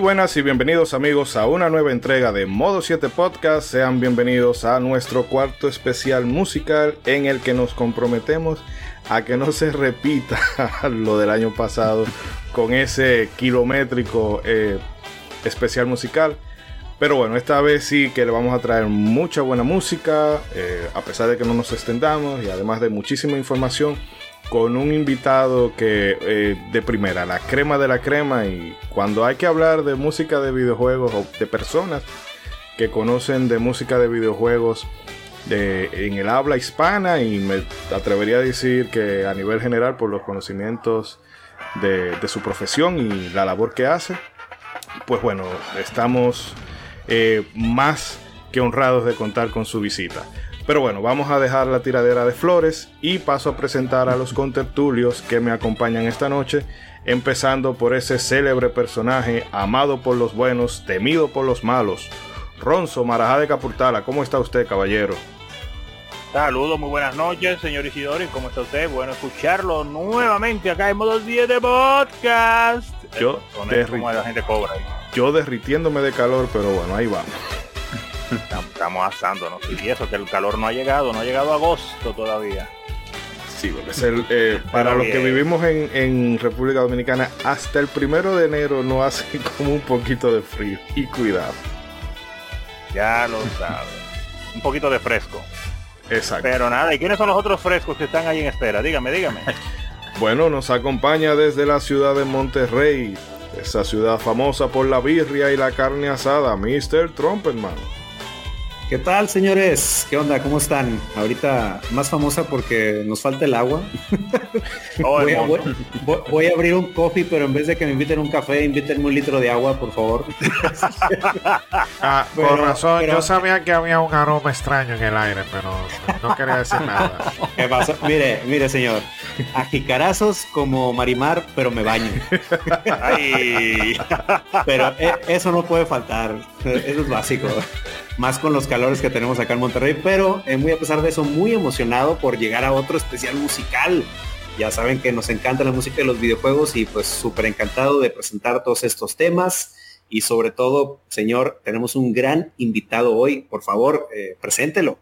Buenas y bienvenidos amigos a una nueva entrega de Modo 7 Podcast. Sean bienvenidos a nuestro cuarto especial musical en el que nos comprometemos a que no se repita lo del año pasado con ese kilométrico eh, especial musical. Pero bueno, esta vez sí que le vamos a traer mucha buena música, eh, a pesar de que no nos extendamos y además de muchísima información con un invitado que eh, de primera, la crema de la crema y cuando hay que hablar de música de videojuegos o de personas que conocen de música de videojuegos de, en el habla hispana y me atrevería a decir que a nivel general por los conocimientos de, su profesión y la labor que hace, pues bueno, estamos eh, más que honrados de contar con su visita. Pero bueno, vamos a dejar la tiradera de flores y paso a presentar a los contertulios que me acompañan esta noche, empezando por ese célebre personaje amado por los buenos, temido por los malos. Ronzo Marajá de Capurtala, ¿cómo está usted, caballero? Saludos, muy buenas noches, señor Isidori, ¿cómo está usted? Bueno, escucharlo nuevamente acá en modo 10 de podcast. Yo, la gente cobra yo derritiéndome de calor, pero bueno, ahí vamos. Estamos asando, ¿no? Y eso, que el calor no ha llegado, no ha llegado a agosto todavía. Sí, porque es el, eh, para los que vivimos en, República Dominicana, hasta el primero de enero no hace como un poquito de frío. Y cuidado. Ya lo sabes. un poquito de fresco. Exacto. Pero nada, ¿y quiénes son los otros frescos que están ahí en espera? Dígame, dígame. bueno, nos acompaña desde la ciudad de Monterrey, esa ciudad famosa por la birria y la carne asada, Mr. Trumpetman. ¿Qué tal, señores? ¿Qué onda? ¿Cómo están? Ahorita más famosa porque nos falta el agua. Oh, voy, a, abrir un coffee, pero en vez de que me inviten un café, invítenme un litro de agua, por favor. ah, por razón, yo sabía que había un aroma extraño en el aire, pero no quería decir nada. ¿Qué pasa? Mire, mire, señor. A jicarazos como Marimar, pero me baño. pero eh, eso no puede faltar. Eso es básico más con los calores que tenemos acá en Monterrey, pero eh, muy a pesar de eso, muy emocionado por llegar a otro especial musical. Ya saben que nos encanta la música de los videojuegos y pues súper encantado de presentar todos estos temas. Y sobre todo, señor, tenemos un gran invitado hoy. Por favor, eh, preséntelo.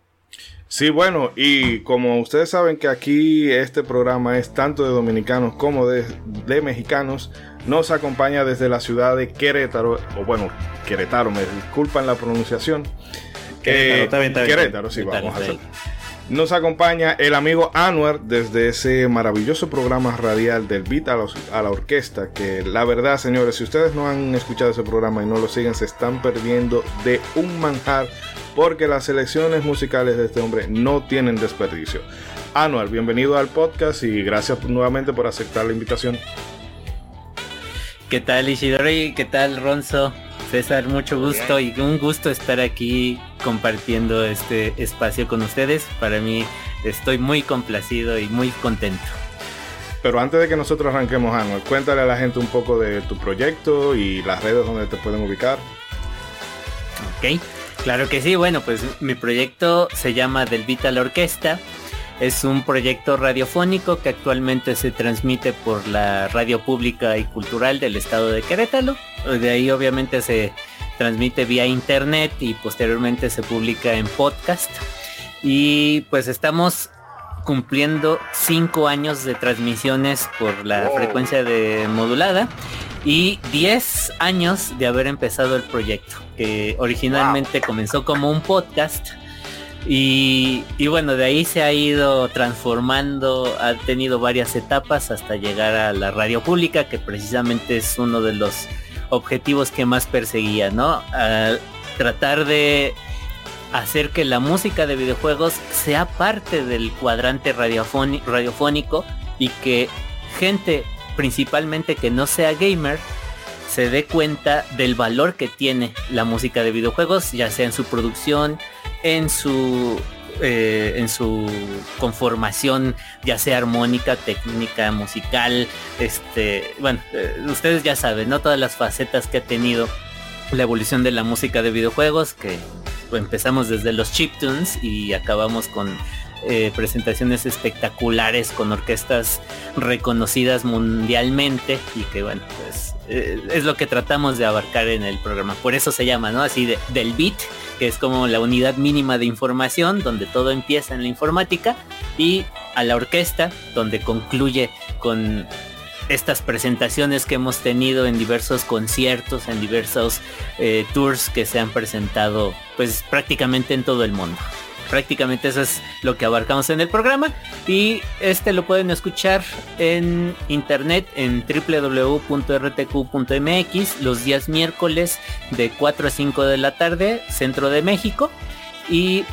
Sí, bueno, y como ustedes saben que aquí este programa es tanto de dominicanos como de, de mexicanos, nos acompaña desde la ciudad de Querétaro, o bueno, Querétaro, me disculpan la pronunciación. Querétaro, eh, Querétaro sí, vamos a hacer. Nos acompaña el amigo Anwar desde ese maravilloso programa radial del Beat a la, Orquesta, que la verdad, señores, si ustedes no han escuchado ese programa y no lo siguen, se están perdiendo de un manjar, porque las selecciones musicales de este hombre no tienen desperdicio. Anwar, bienvenido al podcast y gracias nuevamente por aceptar la invitación. ¿Qué tal Ishidori? ¿Qué tal Ronzo? César, mucho gusto y un gusto estar aquí compartiendo este espacio con ustedes. Para mí estoy muy complacido y muy contento. Pero antes de que nosotros arranquemos, Anuel, cuéntale a la gente un poco de tu proyecto y las redes donde te pueden ubicar. Ok, claro que sí. Bueno, pues mi proyecto se llama Del Vital Orquesta. Es un proyecto radiofónico que actualmente se transmite por la radio pública y cultural del estado de Querétaro. De ahí obviamente se transmite vía internet y posteriormente se publica en podcast. Y pues estamos cumpliendo cinco años de transmisiones por la frecuencia de modulada y 10 años de haber empezado el proyecto, que originalmente comenzó como un podcast y, bueno, de ahí se ha ido transformando, ha tenido varias etapas hasta llegar a la radio pública, que precisamente es uno de los objetivos que más perseguía, ¿no? tratar de hacer que la música de videojuegos sea parte del cuadrante radiofónico y que gente principalmente que no sea gamer se dé cuenta del valor que tiene la música de videojuegos, ya sea en su producción, en su eh, en su conformación, ya sea armónica, técnica, musical, este, bueno, eh, ustedes ya saben, ¿no? Todas las facetas que ha tenido la evolución de la música de videojuegos, que empezamos desde los chiptunes y acabamos con eh, presentaciones espectaculares con orquestas reconocidas mundialmente y que bueno, pues eh, es lo que tratamos de abarcar en el programa. Por eso se llama, ¿no? Así del bit, que es como la unidad mínima de información, donde todo empieza en la informática, y a la orquesta, donde concluye con estas presentaciones que hemos tenido en diversos conciertos, en diversos eh, tours que se han presentado pues prácticamente en todo el mundo. Prácticamente eso es lo que abarcamos en el programa y este lo pueden escuchar en internet en www.rtq.mx los días miércoles de 4 a 5 de la tarde, centro de México y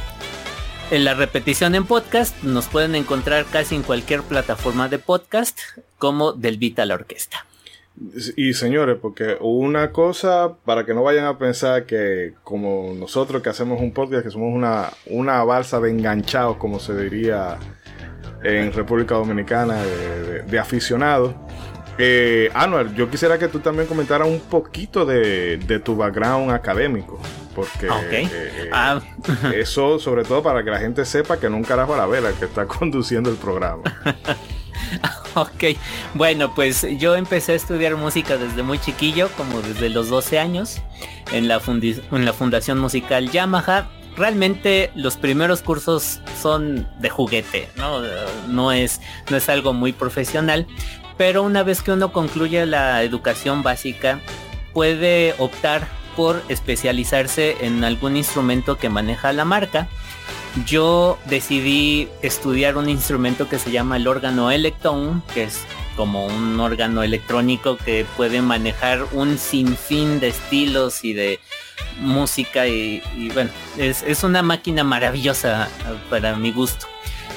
en la repetición en podcast nos pueden encontrar casi en cualquier plataforma de podcast como Del Vita la Orquesta. Y señores, porque una cosa, para que no vayan a pensar que como nosotros que hacemos un podcast, que somos una, una balsa de enganchados, como se diría en República Dominicana, de aficionados, eh, Anual, yo quisiera que tú también comentaras un poquito de, tu background académico. Porque ah, eh, ah. eso, sobre todo para que la gente sepa que no un carajo a la vela que está conduciendo el programa. ok, bueno, pues yo empecé a estudiar música desde muy chiquillo, como desde los 12 años, en la, en la Fundación Musical Yamaha realmente los primeros cursos son de juguete, ¿no? No es, no es algo muy profesional, pero una vez que uno concluye la educación básica, puede optar por especializarse en algún instrumento que maneja la marca. Yo decidí estudiar un instrumento que se llama el órgano Electron, que es como un órgano electrónico que puede manejar un sinfín de estilos y de música y, bueno, es una máquina maravillosa para mi gusto.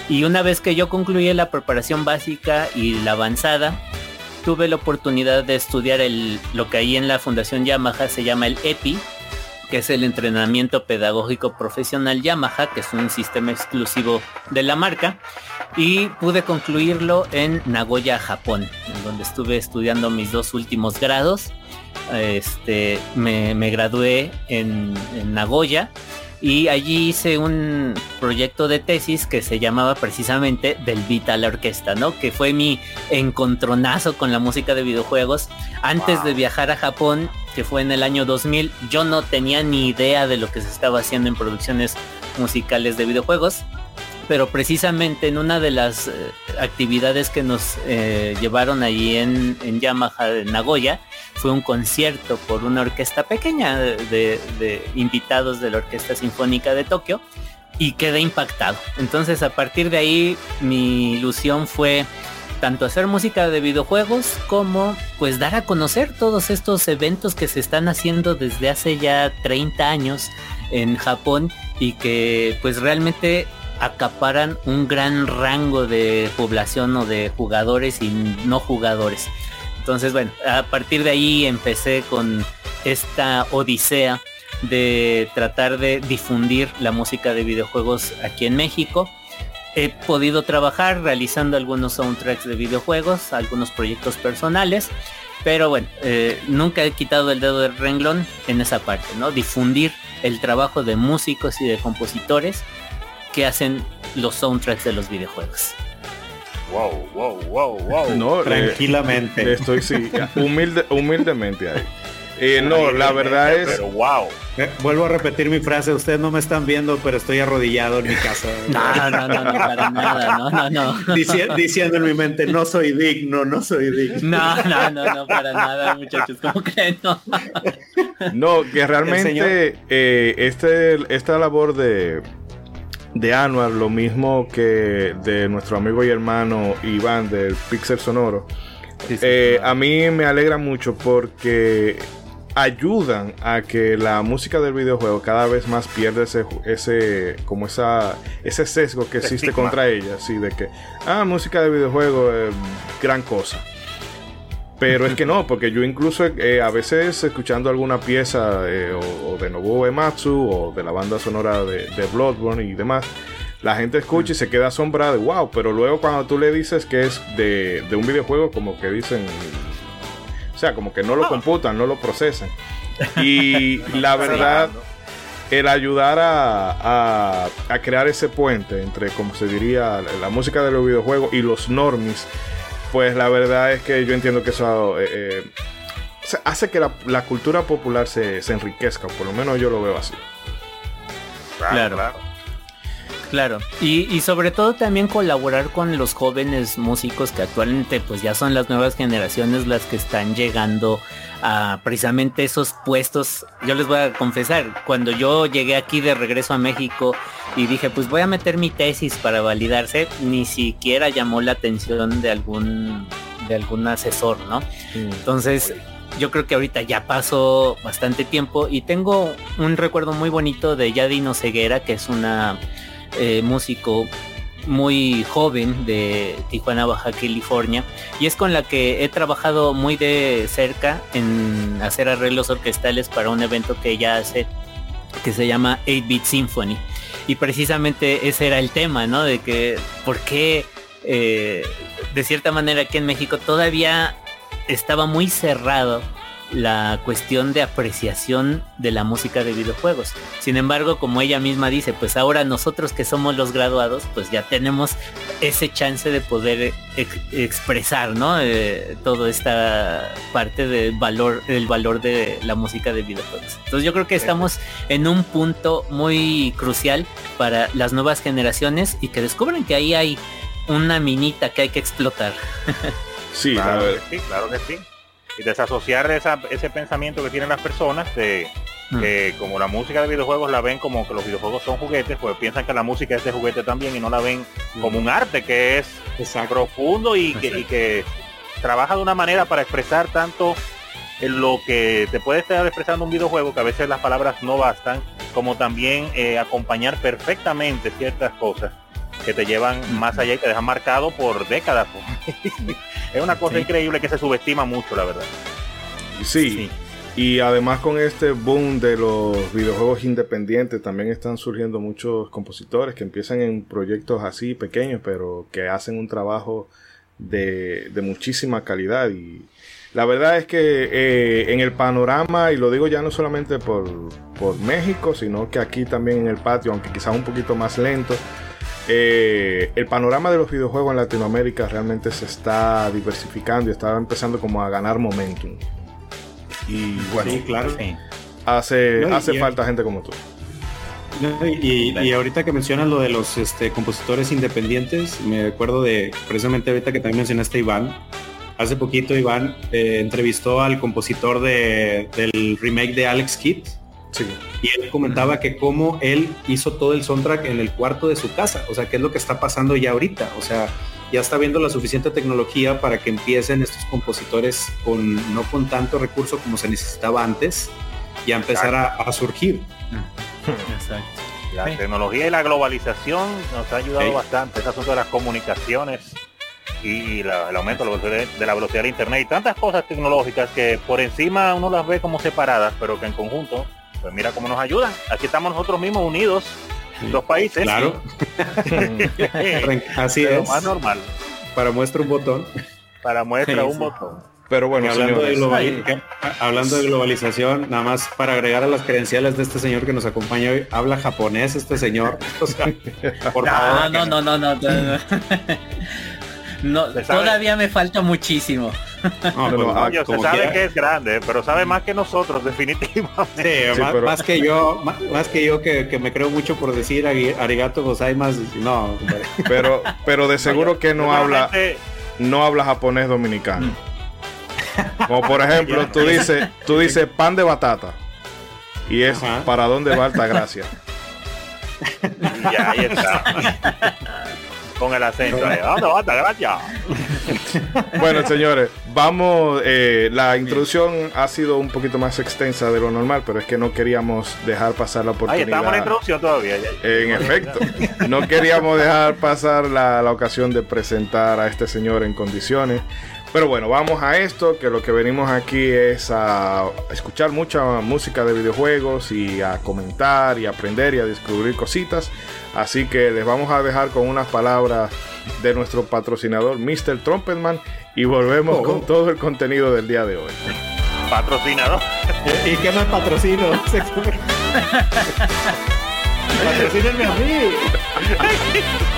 Y una vez que yo concluí la preparación básica y la avanzada, tuve la oportunidad de estudiar el, lo que ahí en la Fundación Yamaha se llama el EPI, que es el entrenamiento pedagógico profesional Yamaha, que es un sistema exclusivo de la marca, y pude concluirlo en Nagoya, Japón, en donde estuve estudiando mis dos últimos grados. Este, me, gradué en Nagoya y allí hice un proyecto de tesis que se llamaba precisamente Del Vita a la Orquesta, ¿no? Que fue mi encontronazo con la música de videojuegos. Antes de viajar a Japón, que fue en el año 2000, yo no tenía ni idea de lo que se estaba haciendo en producciones musicales de videojuegos pero precisamente en una de las eh, actividades que nos eh, llevaron allí en, Yamaha de Nagoya fue un concierto por una orquesta pequeña de, invitados de la Orquesta Sinfónica de Tokio y quedé impactado. Entonces a partir de ahí mi ilusión fue tanto hacer música de videojuegos como pues dar a conocer todos estos eventos que se están haciendo desde hace ya 30 años en Japón y que pues realmente acaparan un gran rango de población o de jugadores y no jugadores. Entonces, bueno, a partir de ahí empecé con esta odisea de tratar de difundir la música de videojuegos aquí en México. He podido trabajar realizando algunos soundtracks de videojuegos, algunos proyectos personales, pero bueno, eh, nunca he quitado el dedo del renglón en esa parte, ¿no? Difundir el trabajo de músicos y de compositores que hacen los soundtracks de los videojuegos. Wow, wow, wow, wow. No, tranquilamente. estoy sí, humilde, humildemente ahí. Eh, no, la verdad es. Pero wow. Eh, vuelvo a repetir mi frase. Ustedes no me están viendo, pero estoy arrodillado en mi casa. no, no, no, no, para nada. No, no, no. diciendo en mi mente, no soy digno, no soy digno. No, no, no, no, para nada, muchachos. ¿Cómo creen? No. no, que realmente eh, este, esta labor de de Anuar, lo mismo que de nuestro amigo y hermano Iván del Pixel Sonoro. Eh, a mí me alegra mucho porque ayudan a que la música del videojuego cada vez más pierda ese, ese como esa ese sesgo que existe contra ella, así de que ah música de videojuego es gran cosa. Pero es que no, porque yo incluso eh, a veces escuchando alguna pieza eh, o, de Nobuo Ematsu o de la banda sonora de, Bloodborne y demás, la gente escucha y se queda asombrada de wow, pero luego cuando tú le dices que es de, un videojuego, como que dicen, o sea, como que no lo computan, no lo procesan. Y la verdad, el ayudar a, a, crear ese puente entre, como se diría, la, música de los videojuegos y los normis, pues la verdad es que yo entiendo que eso eh, eh, hace que la, cultura popular se, se, enriquezca, por lo menos yo lo veo así. Claro, claro. Claro. Y, y, sobre todo también colaborar con los jóvenes músicos que actualmente pues ya son las nuevas generaciones las que están llegando a precisamente esos puestos. Yo les voy a confesar, cuando yo llegué aquí de regreso a México y dije, pues voy a meter mi tesis para validarse, ni siquiera llamó la atención de algún de algún asesor, ¿no? Mm. Entonces, yo creo que ahorita ya pasó bastante tiempo y tengo un recuerdo muy bonito de Yadino Ceguera, que es una eh, músico muy joven de Tijuana, Baja California, y es con la que he trabajado muy de cerca en hacer arreglos orquestales para un evento que ella hace que se llama 8-Bit Symphony. Y precisamente ese era el tema, ¿no? De que, ¿por qué eh, de cierta manera aquí en México todavía estaba muy cerrado la cuestión de apreciación de la música de videojuegos. Sin embargo, como ella misma dice, pues ahora nosotros que somos los graduados, pues ya tenemos ese chance de poder expresar, ¿no? Eh, toda esta parte del valor, el valor de la música de videojuegos. Entonces yo creo que estamos en un punto muy crucial para las nuevas generaciones y que descubren que ahí hay una minita que hay que explotar. sí, claro, sí, claro que sí y desasociar ese pensamiento que tienen las personas de mm. que como la música de videojuegos la ven como que los videojuegos son juguetes, pues piensan que la música es de juguete también y no la ven como un arte que es profundo y que, trabaja de una manera para expresar tanto en lo que te puede estar expresando un videojuego, que a veces las palabras no bastan, como también eh, acompañar perfectamente ciertas cosas que te llevan más allá y te dejan marcado por décadas. es una cosa increíble que se subestima mucho, la verdad. Sí. Y además con este boom de los videojuegos independientes también están surgiendo muchos compositores que empiezan en proyectos así pequeños, pero que hacen un trabajo de, muchísima calidad. Y la verdad es que eh, en el panorama, y lo digo ya no solamente por, por México, sino que aquí también en el patio, aunque quizás un poquito más lento, eh, el panorama de los videojuegos en Latinoamérica realmente se está diversificando y está empezando como a ganar momentum. Y bueno, claro. hace, hace falta gente como tú. y, ahorita que mencionas lo de los este, compositores independientes, me acuerdo de precisamente ahorita que también mencionaste Iván. Hace poquito Iván eh, entrevistó al compositor de, del remake de Alex Kidd y él comentaba que cómo él hizo todo el soundtrack en el cuarto de su casa, o sea, qué es lo que está pasando ya ahorita, o sea, ya está viendo la suficiente tecnología para que empiecen estos compositores con no con tanto recurso como se necesitaba antes y a empezar a, surgir. Exacto. La tecnología y la globalización nos ha ayudado bastante, ese asunto de las comunicaciones y el aumento de la velocidad de internet y tantas cosas tecnológicas que por encima uno las ve como separadas, pero que en conjunto pues mira cómo nos ayudan. Aquí estamos nosotros mismos unidos, dos países. Claro. Así es. más normal. Para muestra un botón. Para muestra un botón. Pero bueno, hablando de, hablando de, globalización, nada más para agregar a las credenciales de este señor que nos acompaña hoy, habla japonés este señor. por favor. no, no, no, no. no. no todavía me falta muchísimo. No, pero, ah, se sabe que es grande, pero sabe más que nosotros, definitivamente. Sí, más, que yo, más, que yo que, me creo mucho por decir arigato gozaimas, no. Pero, pero de seguro que no habla, no habla japonés dominicano. Como por ejemplo, tú dices, tú dices pan de batata. Y es para dónde va gracia ya, ahí está. Con el acento. ¿Dónde va gracias? bueno, señores, vamos. Eh, la introducción ha sido un poquito más extensa de lo normal, pero es que no queríamos dejar pasar la oportunidad. Ahí estamos en la introducción todavía. En efecto, no queríamos dejar pasar la, la ocasión de presentar a este señor en condiciones. Pero bueno, vamos a esto, que lo que venimos aquí es a escuchar mucha música de videojuegos y a comentar y aprender y a descubrir cositas. Así que les vamos a dejar con unas palabras de nuestro patrocinador, Mr. Trumpetman, y volvemos con oh. todo el contenido del día de hoy. Patrocinador. ¿Y qué es patrocino? Patrocínenme a mí.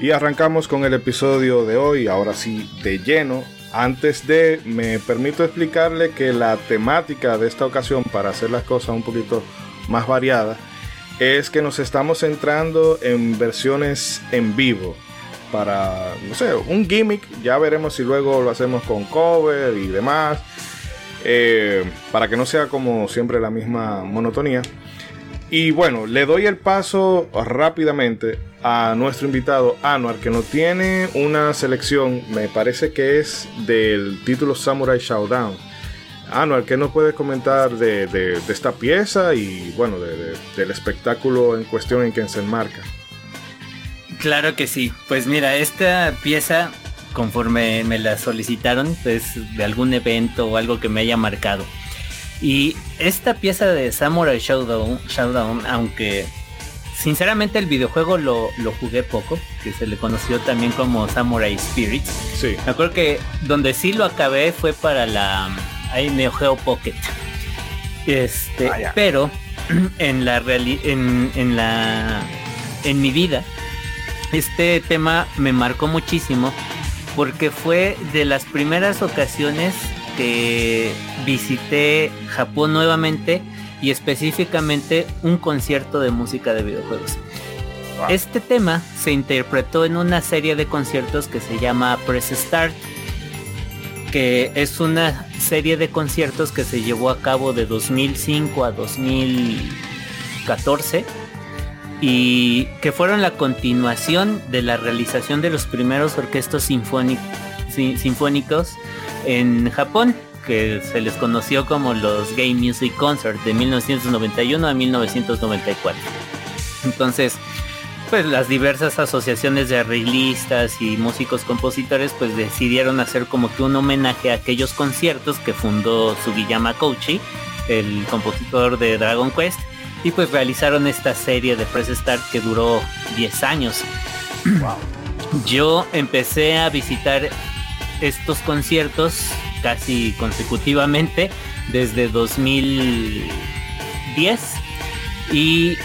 Y arrancamos con el episodio de hoy, ahora sí, de lleno. Antes de, me permito explicarle que la temática de esta ocasión, para hacer las cosas un poquito más variadas, es que nos estamos centrando en versiones en vivo. Para, no sé, un gimmick. Ya veremos si luego lo hacemos con cover y demás. eh, para que no sea como siempre la misma monotonía. Y bueno, le doy el paso rápidamente a nuestro invitado Anuar, que nos tiene una selección, me parece que es del título Samurai Showdown. Anuar, ¿qué nos puedes comentar de, de- esta pieza y bueno, de- de- del espectáculo en cuestión en que se enmarca? Claro que sí. Pues mira, esta pieza, conforme me la solicitaron, pues de algún evento o algo que me haya marcado. Y esta pieza de Samurai Showdown, Showdown aunque sinceramente el videojuego lo, lo jugué poco, que se le conoció también como Samurai Spirits. Sí, Me acuerdo que donde sí lo acabé fue para la ahí Neo Geo Pocket. Este, Ah, pero en la reali- en, en la en mi vida este tema me marcó muchísimo porque fue de las primeras ocasiones que visité Japón nuevamente y específicamente un concierto de música de videojuegos. Wow. Este tema se interpretó en una serie de conciertos que se llama Press Start, que es una serie de conciertos que se llevó a cabo de 2005 a 2014 y que fueron la continuación de la realización de los primeros orquestos sinfóni- si- sinfónicos en Japón, que se les conoció como los Game Music Concert de 1991 a 1994. Entonces, pues las diversas asociaciones de arreglistas y músicos compositores pues decidieron hacer como que un homenaje a aquellos conciertos que fundó Sugiyama Kouchi, el compositor de Dragon Quest, y pues realizaron esta serie de Press Start que duró 10 años. Yo empecé a visitar estos conciertos casi consecutivamente desde 2010 y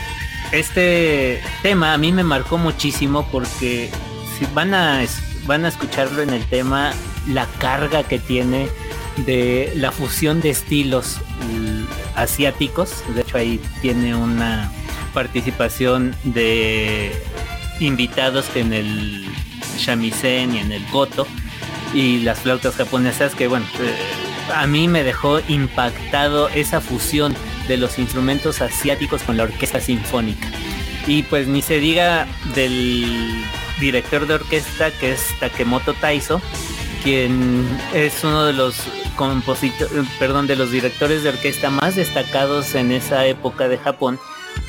este tema a mí me marcó muchísimo porque si van a van a escucharlo en el tema la carga que tiene de la fusión de estilos asiáticos. De hecho ahí tiene una participación de invitados en el shamisen y en el goto y las flautas japonesas que bueno, eh, a mí me dejó impactado esa fusión de los instrumentos asiáticos con la orquesta sinfónica. Y pues ni se diga del director de orquesta que es Takemoto Taiso, quien es uno de los compositores, perdón, de los directores de orquesta más destacados en esa época de Japón,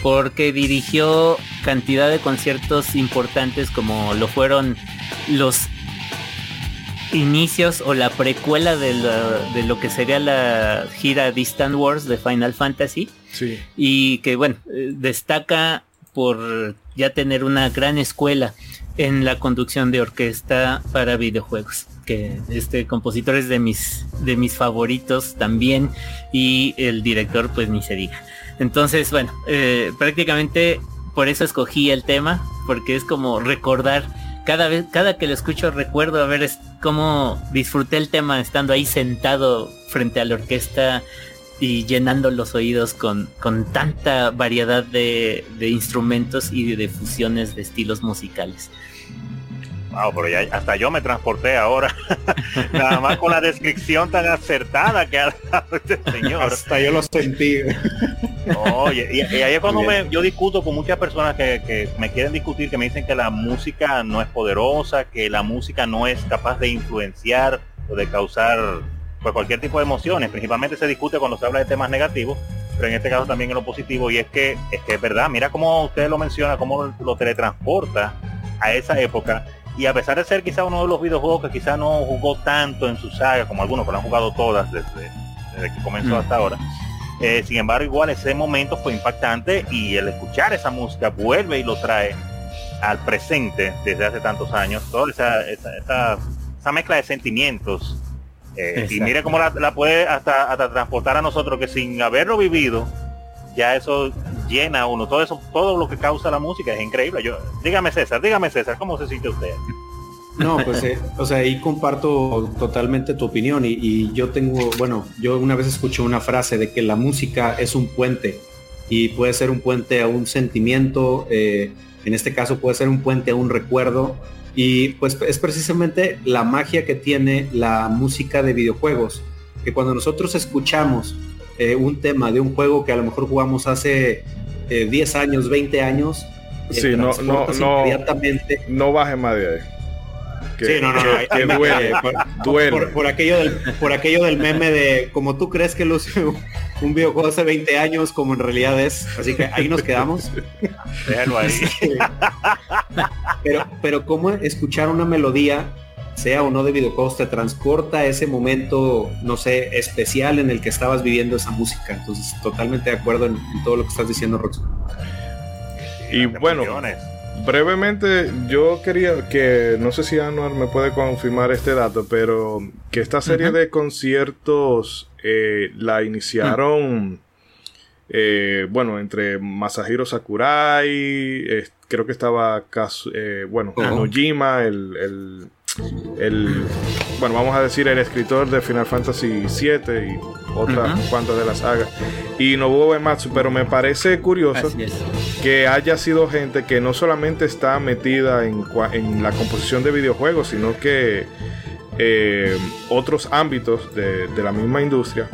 porque dirigió cantidad de conciertos importantes como lo fueron los inicios o la precuela de, lo que sería la gira Distant Wars de Final Fantasy. Sí. Y que bueno, eh, destaca por ya tener una gran escuela en la conducción de orquesta para videojuegos que este compositor es de mis de mis favoritos también y el director pues ni se diga entonces bueno eh, prácticamente por eso escogí el tema porque es como recordar cada vez cada que lo escucho recuerdo a ver cómo disfruté el tema estando ahí sentado frente a la orquesta y llenando los oídos con, con tanta variedad de, de instrumentos y de fusiones de estilos musicales. Wow, pero ya hasta yo me transporté ahora. Nada más con la descripción tan acertada que ha dado este señor. Hasta yo lo sentí. Oye, y, ahí es cuando me, yo discuto con muchas personas que, que, me quieren discutir, que me dicen que la música no es poderosa, que la música no es capaz de influenciar o de causar pues, cualquier tipo de emociones. Principalmente se discute cuando se habla de temas negativos, pero en este caso también en lo positivo. Y es que es que es verdad, mira cómo usted lo menciona, cómo lo teletransporta a esa época y a pesar de ser quizá uno de los videojuegos que quizá no jugó tanto en su saga como algunos lo han jugado todas desde, que comenzó mm. hasta ahora eh, sin embargo igual ese momento fue impactante y el escuchar esa música vuelve y lo trae al presente desde hace tantos años toda esa, esa, mezcla de sentimientos eh, y mire cómo la, puede hasta, hasta transportar a nosotros que sin haberlo vivido ya eso llena uno, todo eso, todo lo que causa la música es increíble. Yo, dígame César, dígame César, ¿cómo se siente usted? No, pues, eh, o sea, ahí comparto totalmente tu opinión y, yo tengo, bueno, yo una vez escuché una frase de que la música es un puente y puede ser un puente a un sentimiento, eh, en este caso puede ser un puente a un recuerdo y pues es precisamente la magia que tiene la música de videojuegos, que cuando nosotros escuchamos eh, un tema de un juego que a lo mejor jugamos hace 10 eh, años, 20 años. Eh, sí, no, no, no, no baje más de ahí. sí, no, no, que, duele, por, Por, aquello del, por aquello del meme de como tú crees que luce un videojuego hace 20 años, como en realidad es. Así que ahí nos quedamos. Déjalo ahí. pero, pero cómo escuchar una melodía sea o no de videojuegos, te transporta a ese momento, no sé, especial en el que estabas viviendo esa música. Entonces, totalmente de acuerdo en, todo lo que estás diciendo, Rox. Y bueno, brevemente, yo quería que, no sé si Anuar me puede confirmar este dato, pero que esta serie de conciertos eh, la iniciaron, eh, bueno, entre Masahiro Sakurai, creo que estaba, eh, bueno, Nojima, el el, bueno, vamos a decir el escritor de Final Fantasy VII y otras cuantas de la saga, y Nobuo Uematsu, pero me parece curioso que haya sido gente que no solamente está metida en, en la composición de videojuegos, sino que eh, otros ámbitos de, la misma industria.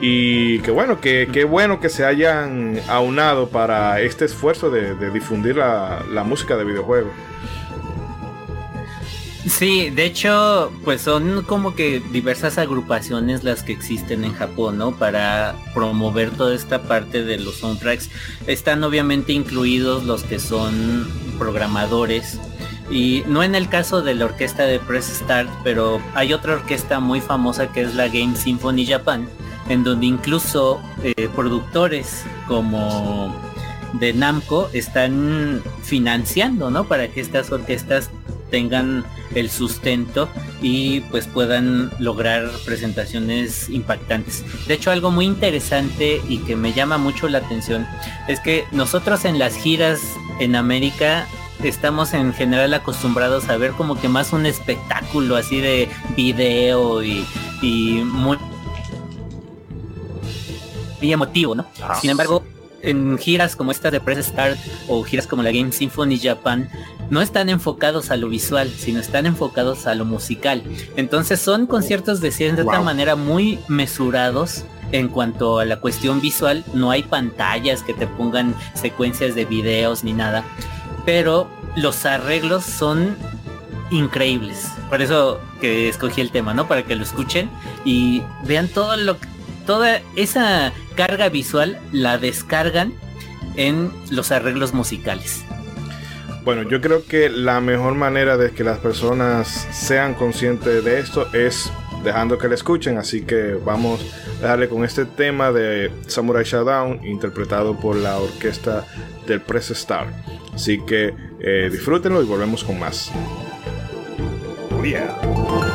Y que bueno, que, bueno que se hayan aunado para este esfuerzo de, difundir la, la música de videojuegos. Sí, de hecho, pues son como que diversas agrupaciones las que existen en Japón, ¿no? Para promover toda esta parte de los soundtracks. Están obviamente incluidos los que son programadores. Y no en el caso de la orquesta de Press Start, pero hay otra orquesta muy famosa que es la Game Symphony Japan, en donde incluso eh, productores como de Namco están financiando, ¿no? Para que estas orquestas tengan el sustento y pues puedan lograr presentaciones impactantes. De hecho, algo muy interesante y que me llama mucho la atención es que nosotros en las giras en América estamos en general acostumbrados a ver como que más un espectáculo así de video y, muy, emotivo, ¿no? Sin embargo, en giras como esta de Press Start o giras como la Game Symphony Japan, no están enfocados a lo visual, sino están enfocados a lo musical. Entonces son conciertos de cierta manera muy mesurados en cuanto a la cuestión visual. No hay pantallas que te pongan secuencias de videos ni nada. Pero los arreglos son increíbles. Por eso que escogí el tema, ¿no? Para que lo escuchen y vean todo lo toda esa carga visual la descargan en los arreglos musicales. Bueno, yo creo que la mejor manera de que las personas sean conscientes de esto es dejando que le escuchen, así que vamos a darle con este tema de Samurai Shodown interpretado por la orquesta del Press Star. Así que eh, disfrútenlo y volvemos con más. Oh,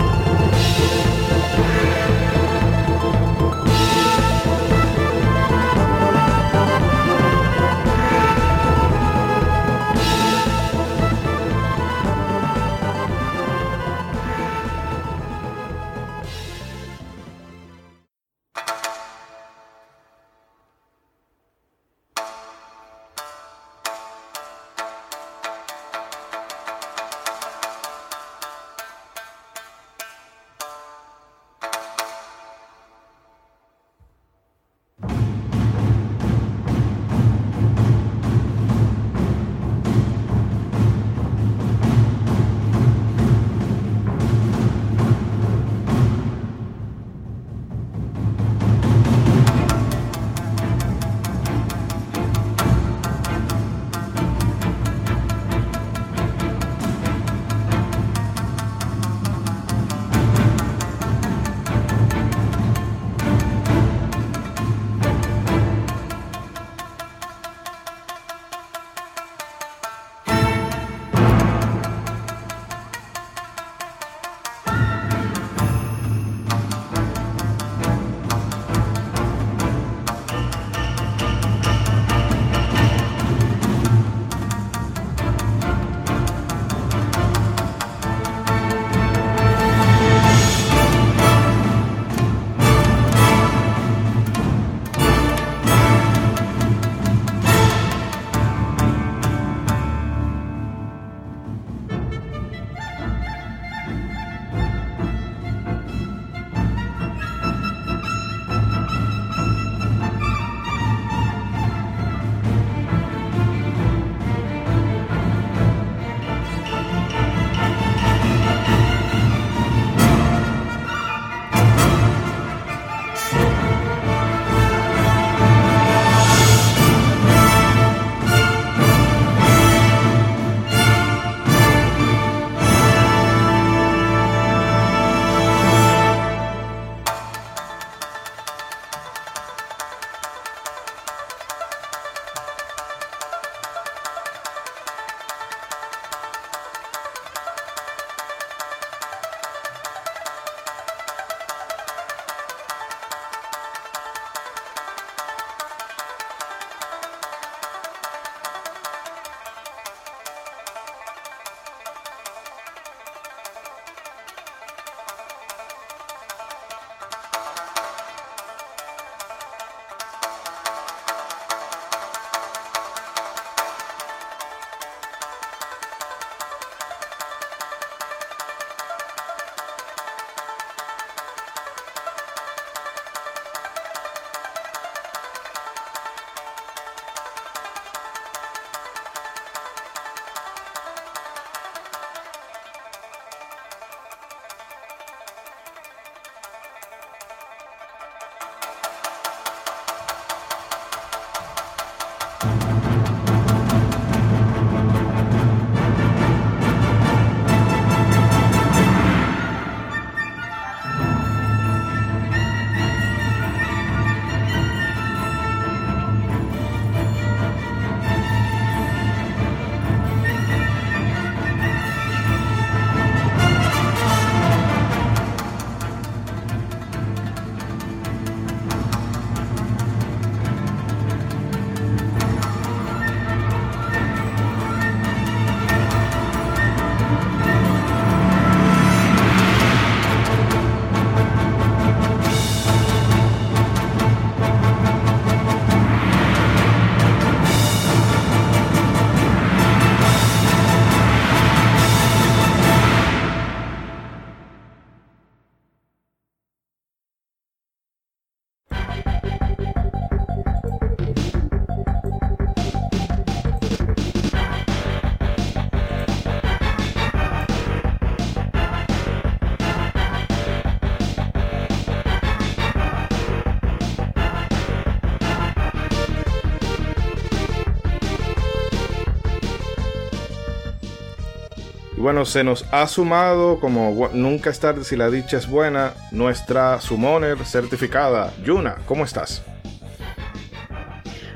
bueno, se nos ha sumado, como nunca es tarde si la dicha es buena, nuestra summoner certificada. Yuna, ¿cómo estás?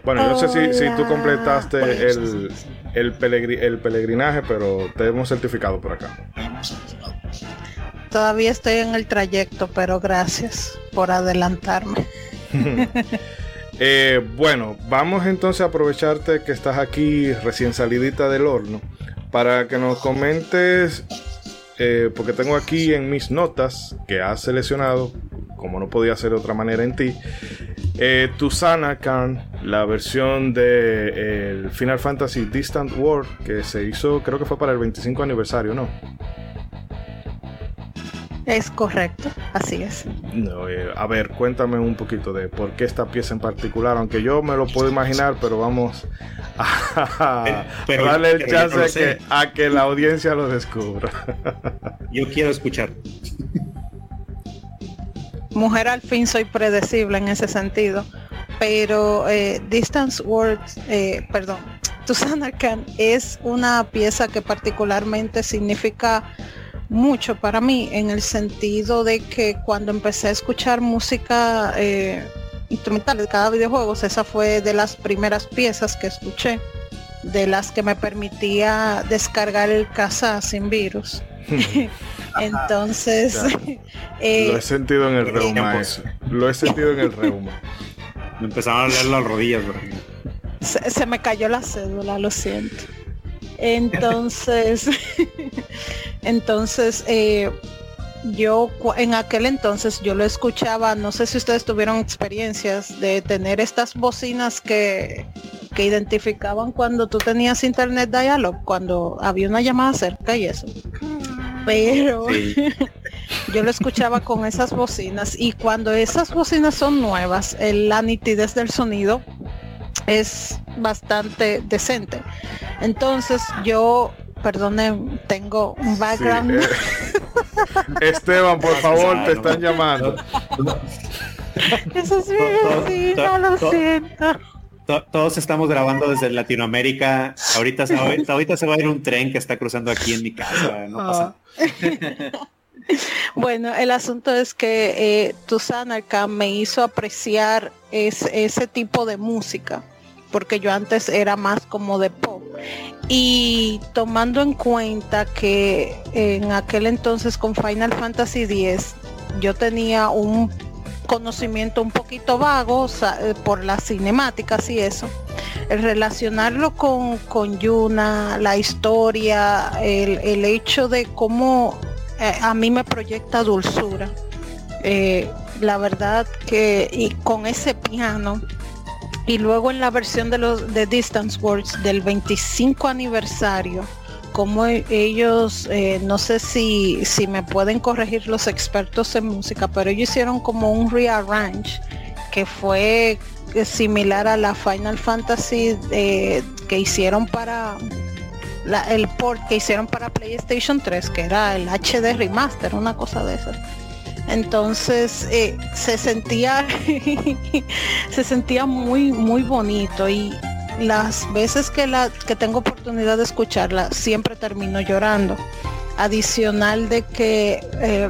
Bueno, yo no sé si, si tú completaste el, el, el peregrinaje, pero te hemos certificado por acá. Todavía estoy en el trayecto, pero gracias por adelantarme. Eh, bueno, vamos entonces a aprovecharte que estás aquí recién salidita del horno para que nos comentes, eh, porque tengo aquí en mis notas que has seleccionado, como no podía ser de otra manera en ti, eh, Tusanakan, la versión de Final Fantasy Distant World que se hizo, creo que fue para el 25 aniversario, ¿no? Es correcto, así es. Eh, a ver, cuéntame un poquito de por qué esta pieza en particular, aunque yo me lo puedo imaginar, pero vamos a, darle el chance a que la audiencia lo descubra. yo quiero escuchar. Mujer al fin soy predecible en ese sentido, pero eh, Distance Words, eh, perdón, Tusanarkan es una pieza que particularmente significa mucho para mí en el sentido de que cuando empecé a escuchar música eh, instrumental de cada videojuego, esa fue de las primeras piezas que escuché, de las que me permitía descargar el casa sin virus. Entonces, eh, lo he sentido en el reuma eso. Lo he sentido en el reuma. Me empezaron a leer las rodillas. se me cayó la cédula, lo siento. Entonces, entonces eh, yo en aquel entonces yo lo escuchaba, no sé si ustedes tuvieron experiencias de tener estas bocinas que, que identificaban cuando tú tenías internet dialog, cuando había una llamada cerca y eso. Pero yo lo escuchaba con esas bocinas y cuando esas bocinas son nuevas, la nitidez del sonido es bastante decente. Entonces yo, perdone, tengo un background. Eh, Esteban, por favor, te están llamando. Eso es mi vecino, lo siento. Todos estamos grabando desde Latinoamérica. Ahorita se, va, ahorita se va a ir un tren que está cruzando aquí en mi casa. No pasa. Ah. Bueno, el asunto es que eh, Tusanarka me hizo apreciar ese tipo de música porque yo antes era más como de pop. Y tomando en cuenta que en aquel entonces con Final Fantasy X yo tenía un conocimiento un poquito vago eh, por las cinemáticas y eso. El relacionarlo con, con Yuna, la historia, el, hecho de cómo eh, a mí me proyecta dulzura. Eh, la verdad que y con ese piano y luego en la versión de los de Distance Words del 25 aniversario, como e, ellos, eh, no sé si, si me pueden corregir los expertos en música, pero ellos hicieron como un rearrange que fue similar a la Final Fantasy eh, que hicieron para el port que hicieron para PlayStation 3, que era el HD Remaster, una cosa de esas. Entonces eh, se sentía se sentía muy muy bonito y las veces que la que tengo oportunidad de escucharla siempre termino llorando. Adicional de que eh,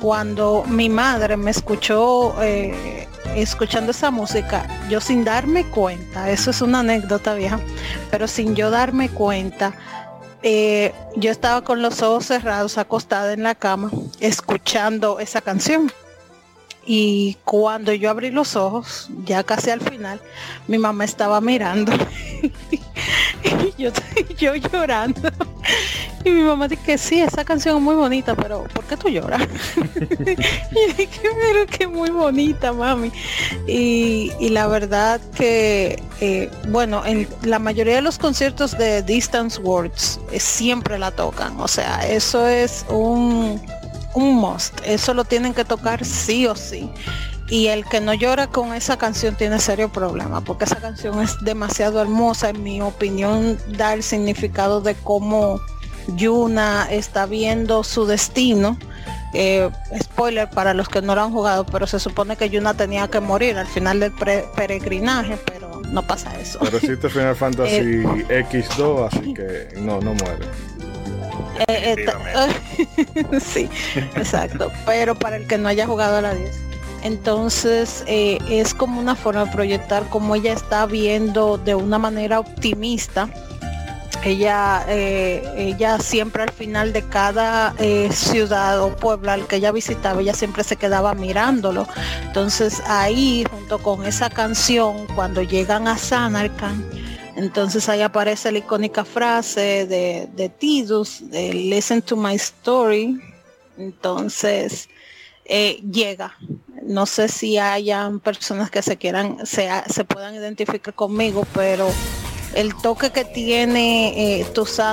cuando mi madre me escuchó eh, escuchando esa música, yo sin darme cuenta, eso es una anécdota vieja, pero sin yo darme cuenta, eh, yo estaba con los ojos cerrados, acostada en la cama, escuchando esa canción. Y cuando yo abrí los ojos, ya casi al final, mi mamá estaba mirando. y yo, yo llorando. Y mi mamá dice que sí, esa canción es muy bonita, pero ¿por qué tú lloras? y dije, pero que muy bonita, mami. Y, la verdad que, eh, bueno, en la mayoría de los conciertos de Distance Words eh, siempre la tocan. O sea, eso es un, un must. Eso lo tienen que tocar sí o sí y el que no llora con esa canción tiene serio problema porque esa canción es demasiado hermosa en mi opinión da el significado de cómo Yuna está viendo su destino eh, spoiler para los que no lo han jugado pero se supone que Yuna tenía que morir al final del peregrinaje pero no pasa eso pero existe Final Fantasy eh, X2 así que no no muere Eh, sí, exacto. Pero para el que no haya jugado a la 10. Entonces eh, es como una forma de proyectar como ella está viendo de una manera optimista. Ella, ella siempre al final de cada ciudad o pueblo al que ella visitaba, ella siempre se quedaba mirándolo. Entonces ahí, junto con esa canción, cuando llegan a Sanarkand, entonces ahí aparece la icónica frase de, de Tidus, de Listen to my story. Entonces eh, llega. No sé si hayan personas que se quieran, se, se puedan identificar conmigo, pero el toque que tiene eh,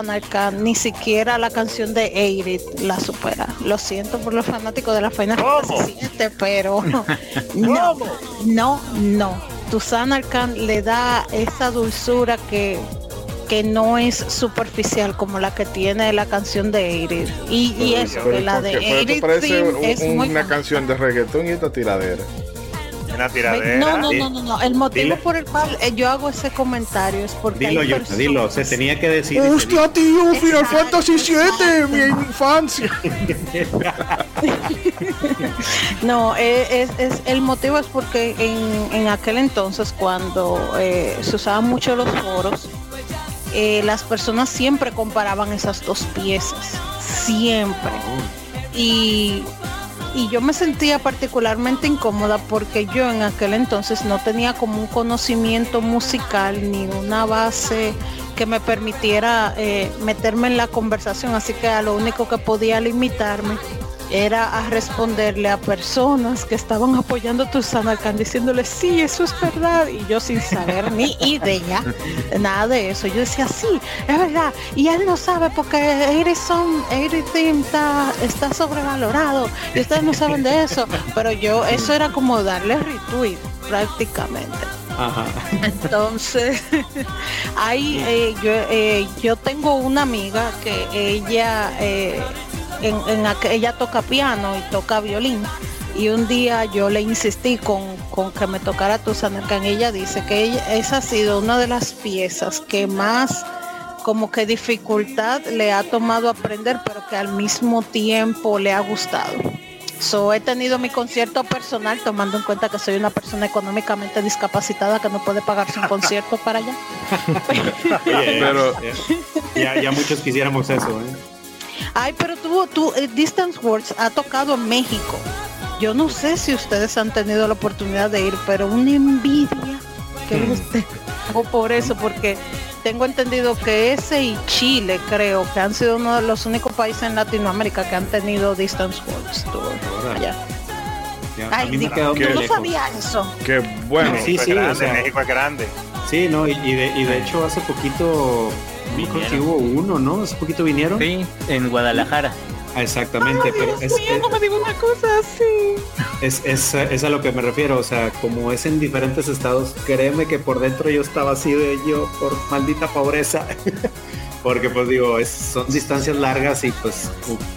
acá, ni siquiera la canción de Eirit la supera. Lo siento por los fanáticos de la Final Fantasy pero no, no, no. Susana Arcan le da esa dulzura que, que no es superficial como la que tiene la canción de Iris. Y, eso, que la de Iris es una canción de reggaetón y esta tiradera. Una tiradera. No, no, no, no, El motivo por el cual eh, yo hago ese comentario es porque. Dilo, yo, dilo, se tenía que decir. ¡Hostia, tío! Final Fantasy VII, mi infancia. no, eh, es, el motivo es porque en, en aquel entonces, cuando eh, se usaban mucho los foros, las personas siempre comparaban esas dos piezas. Siempre. Y y yo me sentía particularmente incómoda porque yo en aquel entonces no tenía como un conocimiento musical ni una base que me permitiera eh, meterme en la conversación, así que a lo único que podía limitarme era a responderle a personas que estaban apoyando a Tusanarkan diciéndole sí, eso es verdad y yo sin saber ni idea nada de eso. Yo decía sí, es verdad y él no sabe porque Edison, Everything está, está sobrevalorado y ustedes no saben de eso, pero yo eso era como darle retweet prácticamente. Entonces, ahí eh, yo, eh, yo tengo una amiga que ella eh, en, ella toca piano y toca violín. Y un día yo le insistí con, que me tocara Tusanarkan. Ella dice que esa ha sido una de las piezas que más como que dificultad le ha tomado aprender, pero que al mismo tiempo le ha gustado. So, he tenido mi concierto personal tomando en cuenta que soy una persona económicamente discapacitada que no puede pagarse un concierto para allá. pero ya, ya, muchos quisiéramos eso. ¿eh? Ay, pero tú, tú, eh, Distance Words ha tocado México. Yo no sé si ustedes han tenido la oportunidad de ir, pero una envidia que usted o por eso, porque tengo entendido que ese y Chile creo que han sido uno de los únicos países en Latinoamérica que han tenido Distance Words Ay, no sabía eso. Qué bueno. Sí, sí, México es grande. Sí, no, y, de, y de hecho hace poquito que hubo uno, ¿no? Hace poquito vinieron. Sí, en Guadalajara. Ah, exactamente, pero es, no me digo una cosa así. Es, es, es, a lo que me refiero, o sea, como es en diferentes estados, créeme que por dentro yo estaba así de yo por maldita pobreza. Porque pues digo, es, son distancias largas y pues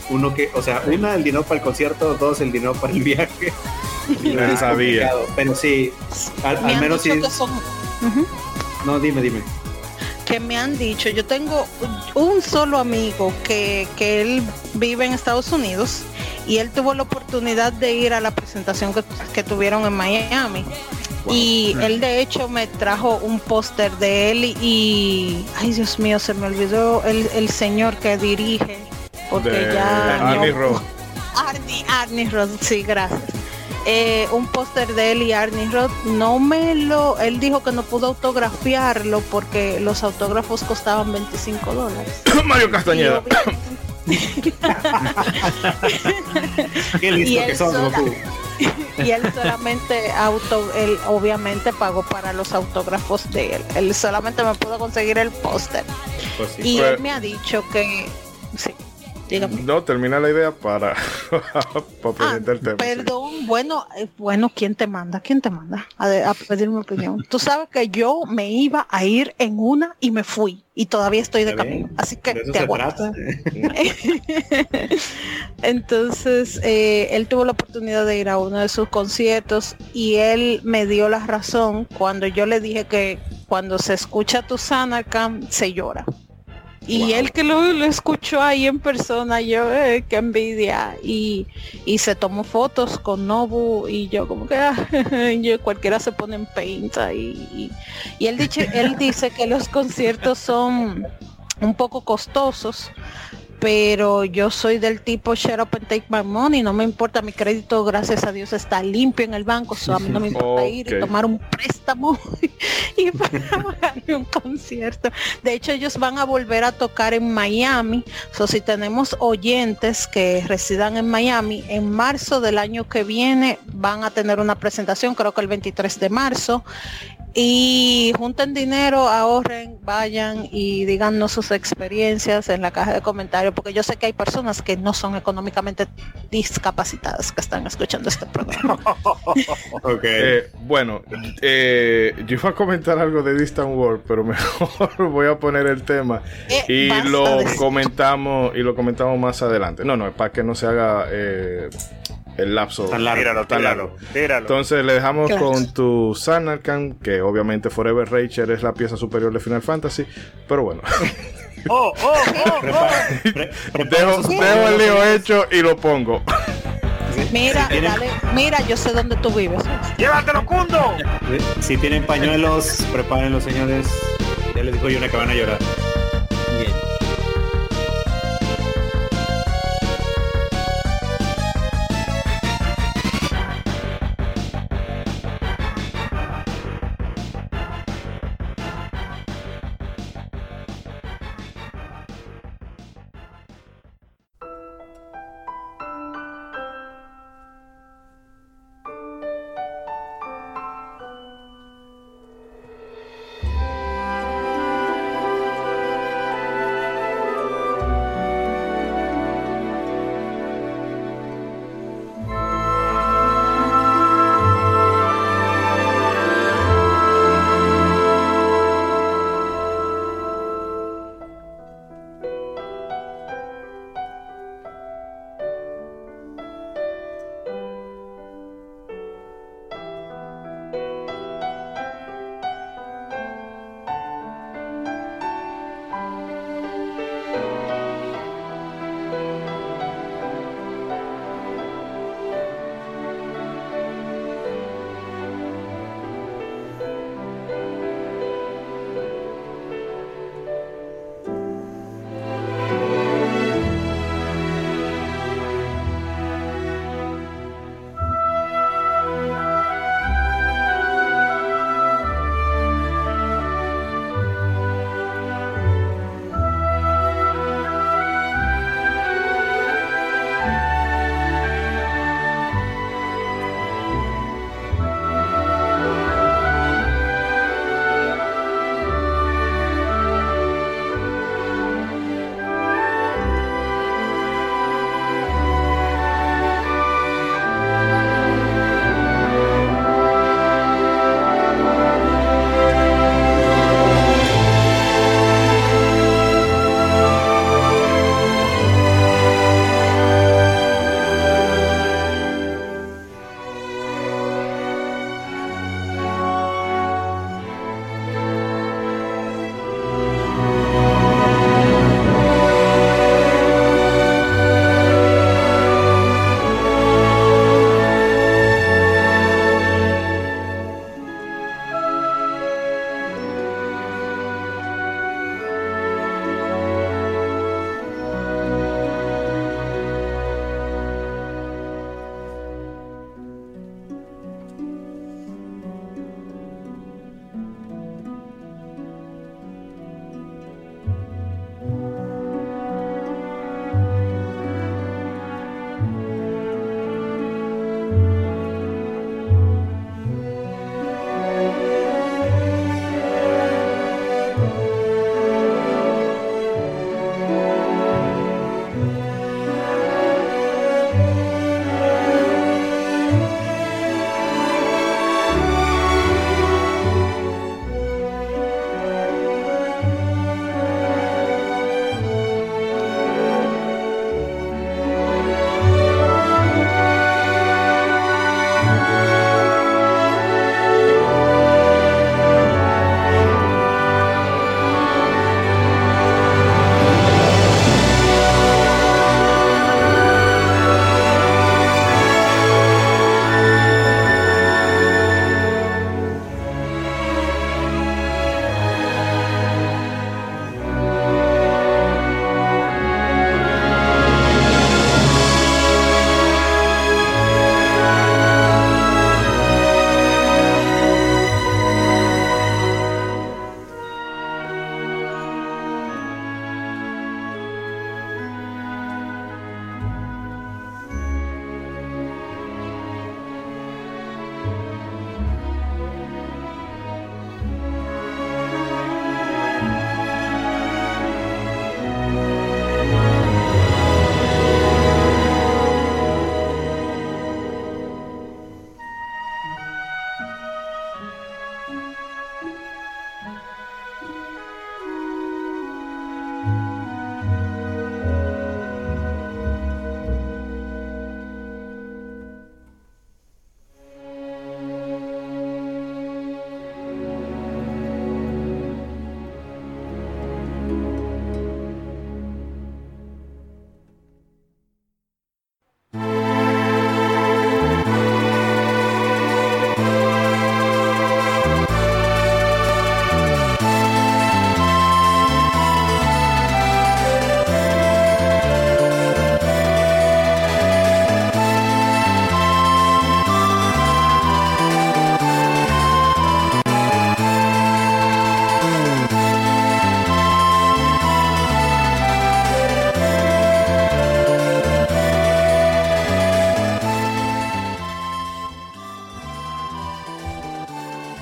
uno que, o sea, una el dinero para el concierto, dos el dinero para el viaje. No sabía. Pero sí, al, menos sí. No, dime, dime que me han dicho, yo tengo un solo amigo que, que él vive en Estados Unidos y él tuvo la oportunidad de ir a la presentación que, tuvieron en Miami. Y él de hecho me trajo un póster de él y, ay Dios mío, se me olvidó el, señor que dirige, porque ya... Arnie Roth. Arnie, Arnie Roth, sí, gracias. Eh, un póster de él y Arnie Roth. No me lo, él dijo que no pudo autografiarlo porque los autógrafos costaban 25 dólares. Mario Castañeda. Qué listo que son, y él solamente auto, él obviamente pagó para los autógrafos de él. Él solamente me pudo conseguir el póster. Pues y él me ha dicho que sí. No, termina la idea para, para ah, el tema. Perdón, bueno, eh, bueno, ¿quién te manda? ¿Quién te manda a, pedir mi opinión? Tú sabes que yo me iba a ir en una y me fui y todavía estoy de camino. Así que te aguanto. Entonces, eh, él tuvo la oportunidad de ir a uno de sus conciertos y él me dio la razón cuando yo le dije que cuando se escucha tu Sanarkam se llora Y él que lo, escuchó ahí en persona, yo, eh, qué envidia. Y, y se tomó fotos con Nobu y yo como que ah, yo, cualquiera se pone en paint y, y, él, dice, él dice que los conciertos son un poco costosos, pero yo soy del tipo shut up and take my money, no me importa mi crédito, gracias a Dios está limpio en el banco, so a mí no me importa ir y tomar un préstamo y para un concierto. De hecho, ellos van a volver a tocar en Miami, so si tenemos oyentes que residan en Miami, en marzo del año que viene van a tener una presentación, creo que el 23 de marzo, y junten dinero, ahorren, vayan y díganos sus experiencias en la caja de comentarios, porque yo sé que hay personas que no son económicamente discapacitadas que están escuchando este programa. Eh, bueno, eh, yo iba a comentar algo de Distant World, pero mejor voy a poner el tema eh, y lo comentamos y lo comentamos más adelante. No, no, es para que no se haga el lapso tan largo. Entonces le dejamos con tu Sanarkand, que obviamente Forever Rachel es la pieza superior de Final Fantasy, pero bueno. oh, oh, oh, dejo, el lío hecho y lo pongo. Mira, dale, mira, yo sé dónde tú vives. ¡Llévatelo, Kundo! Si tienen pañuelos, prepárenlos, señores. Ya les digo yo una que van a llorar.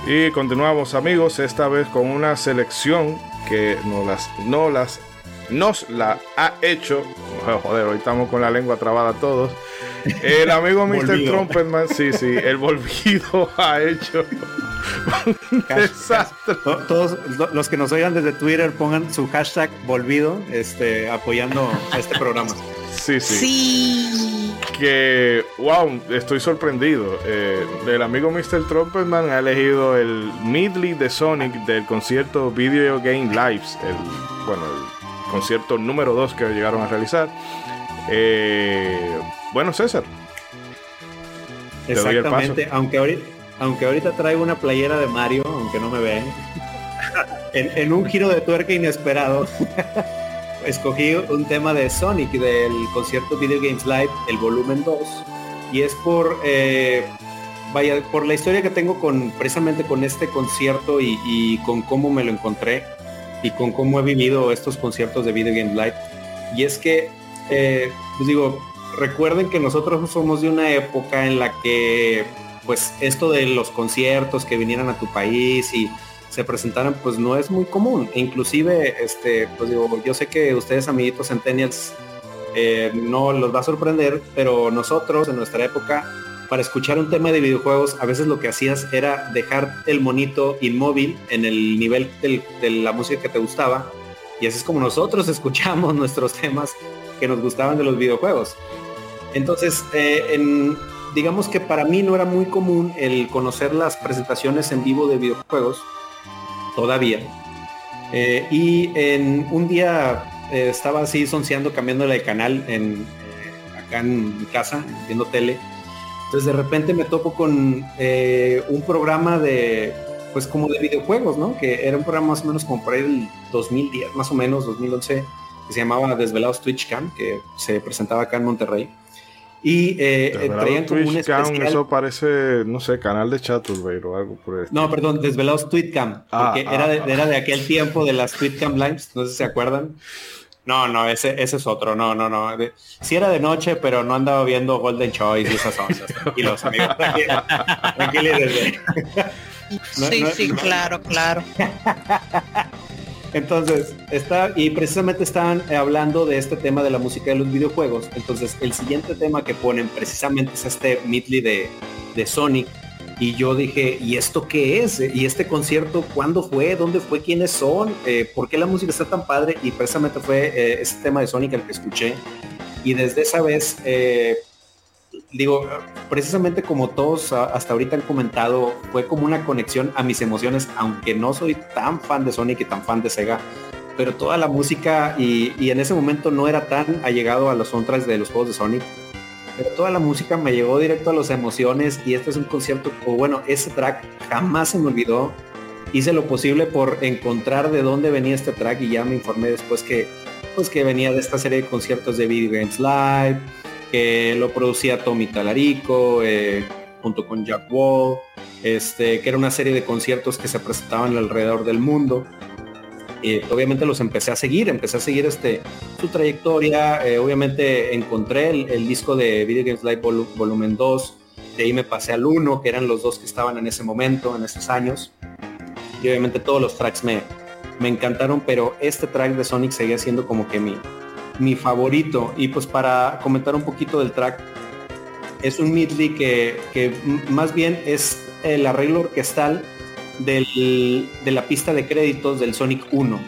Y continuamos amigos, esta vez con una selección que nos las, no las, nos la ha hecho. Joder, hoy estamos con la lengua trabada todos. El amigo Mr. Trumpetman, sí, sí, el volvido ha hecho. desastre. Todos los que nos oigan desde Twitter pongan su hashtag volvido, este, apoyando este programa. Sí, sí. Sí. Que, wow, estoy sorprendido. Eh, el amigo Mr. Trumpetman ha elegido el medley de Sonic del concierto Video Game Lives, el, bueno, el concierto número 2 que llegaron a realizar. Eh, bueno, César. Exactamente, aunque ahorita, aunque ahorita traigo una playera de Mario, aunque no me ven, en un giro de tuerca inesperado. escogí un tema de Sonic del concierto Video Games Live, el volumen 2, y es por, eh, vaya, por la historia que tengo con precisamente con este concierto y, con cómo me lo encontré y con cómo he vivido estos conciertos de Video Games Live. Y es que, eh, pues digo, recuerden que nosotros somos de una época en la que, pues, esto de los conciertos que vinieran a tu país y se presentaran, pues no es muy común. E inclusive, este, pues digo, yo sé que ustedes, amiguitos centennials, eh, no los va a sorprender, pero nosotros en nuestra época, para escuchar un tema de videojuegos, a veces lo que hacías era dejar el monito inmóvil en el nivel de la música que te gustaba. Y así es como nosotros escuchamos nuestros temas que nos gustaban de los videojuegos. Entonces, eh, digamos que para mí no era muy común el conocer las presentaciones en vivo de videojuegos todavía. Eh, y en un día eh, estaba así sonceando, cambiándole de canal en, eh, acá en mi casa, viendo tele. Entonces de repente me topo con un programa de, pues como de videojuegos, ¿no? Que era un programa más o menos como por ahí del 2010, más o menos, 2011, que se llamaba Desvelados Twitch Cam, que se presentaba acá en Monterrey. Y eh, eh traían como un especial... eso parece, no sé, canal de Chaturbate o algo por eso. No, perdón, Desvelados Tweetcam, ah, porque era, de, ah, era de aquel tiempo de las Tweetcam Lives, no sé si se acuerdan. No, no, ese, ese es otro, no, no, no. sí era de noche, pero no andaba viendo Golden Choice y esas cosas. Tranquilos, amigos, tranquilos. sí, sí, claro, claro. Entonces, está, y precisamente estaban hablando de este tema de la música de los videojuegos. Entonces, el siguiente tema que ponen precisamente es este medley de, de Sonic. Y yo dije, ¿y esto qué es? ¿Y este concierto cuándo fue? ¿Dónde fue? ¿Quiénes son? Eh, ¿Por qué la música está tan padre? Y precisamente fue eh, este tema de Sonic el que escuché. Y desde esa vez eh, digo, precisamente como todos hasta ahorita han comentado, fue como una conexión a mis emociones, aunque no soy tan fan de Sonic y tan fan de Sega, pero toda la música y, en ese momento no era tan allegado a los soundtracks de los juegos de Sonic, pero toda la música me llegó directo a las emociones y este es un concierto, o bueno, ese track jamás se me olvidó. Hice lo posible por encontrar de dónde venía este track y ya me informé después que, pues que venía de esta serie de conciertos de Video Games Live, que lo producía Tommy Talarico, eh, junto con Jack Wall, este, que era una serie de conciertos que se presentaban alrededor del mundo. y obviamente los empecé a seguir, empecé a seguir este, su trayectoria, eh, obviamente encontré el, disco de Video Games Live Volumen 2, de ahí me pasé al 1, que eran los dos que estaban en ese momento, en esos años, y obviamente todos los tracks me, me encantaron, pero este track de Sonic seguía siendo como que mi, mi favorito. Y pues para comentar un poquito del track, es un medley que, que más bien es el arreglo orquestal del, de la pista de créditos del Sonic 1.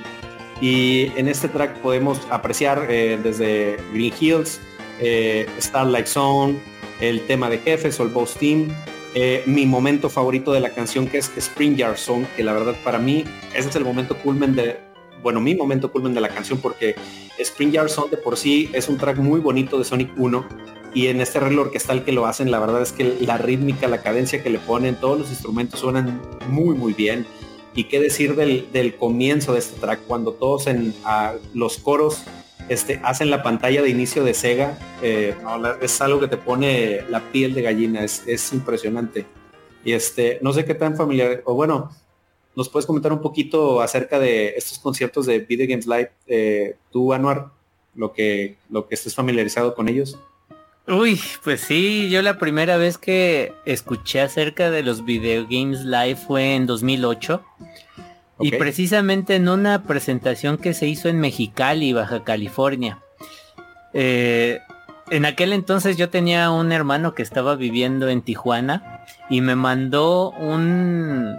Y en este track podemos apreciar eh, desde Green Hills, eh, Starlight Zone, el tema de jefes o el boss team, eh, mi momento favorito de la canción que es Spring Yard Song, que la verdad para mí ese es el momento culmen de, bueno, mi momento culmen de la canción porque Spring Yard Song de por sí es un track muy bonito de Sonic 1 y en este reloj orquestal que lo hacen, la verdad es que la rítmica, la cadencia que le ponen, todos los instrumentos suenan muy muy bien. Y qué decir del, comienzo de este track, cuando todos en los coros este, hacen la pantalla de inicio de Sega, eh, es algo que te pone la piel de gallina, es, impresionante. Y este, no sé qué tan familiar, o bueno, nos puedes comentar un poquito acerca de estos conciertos de Video Games Live, eh, tú, Anuar, lo que, lo que estés familiarizado con ellos. Uy, pues sí, yo la primera vez que escuché acerca de los Video Games Live fue en 2008. Y precisamente en una presentación que se hizo en Mexicali, Baja California. Eh, en aquel entonces yo tenía un hermano que estaba viviendo en Tijuana y me mandó un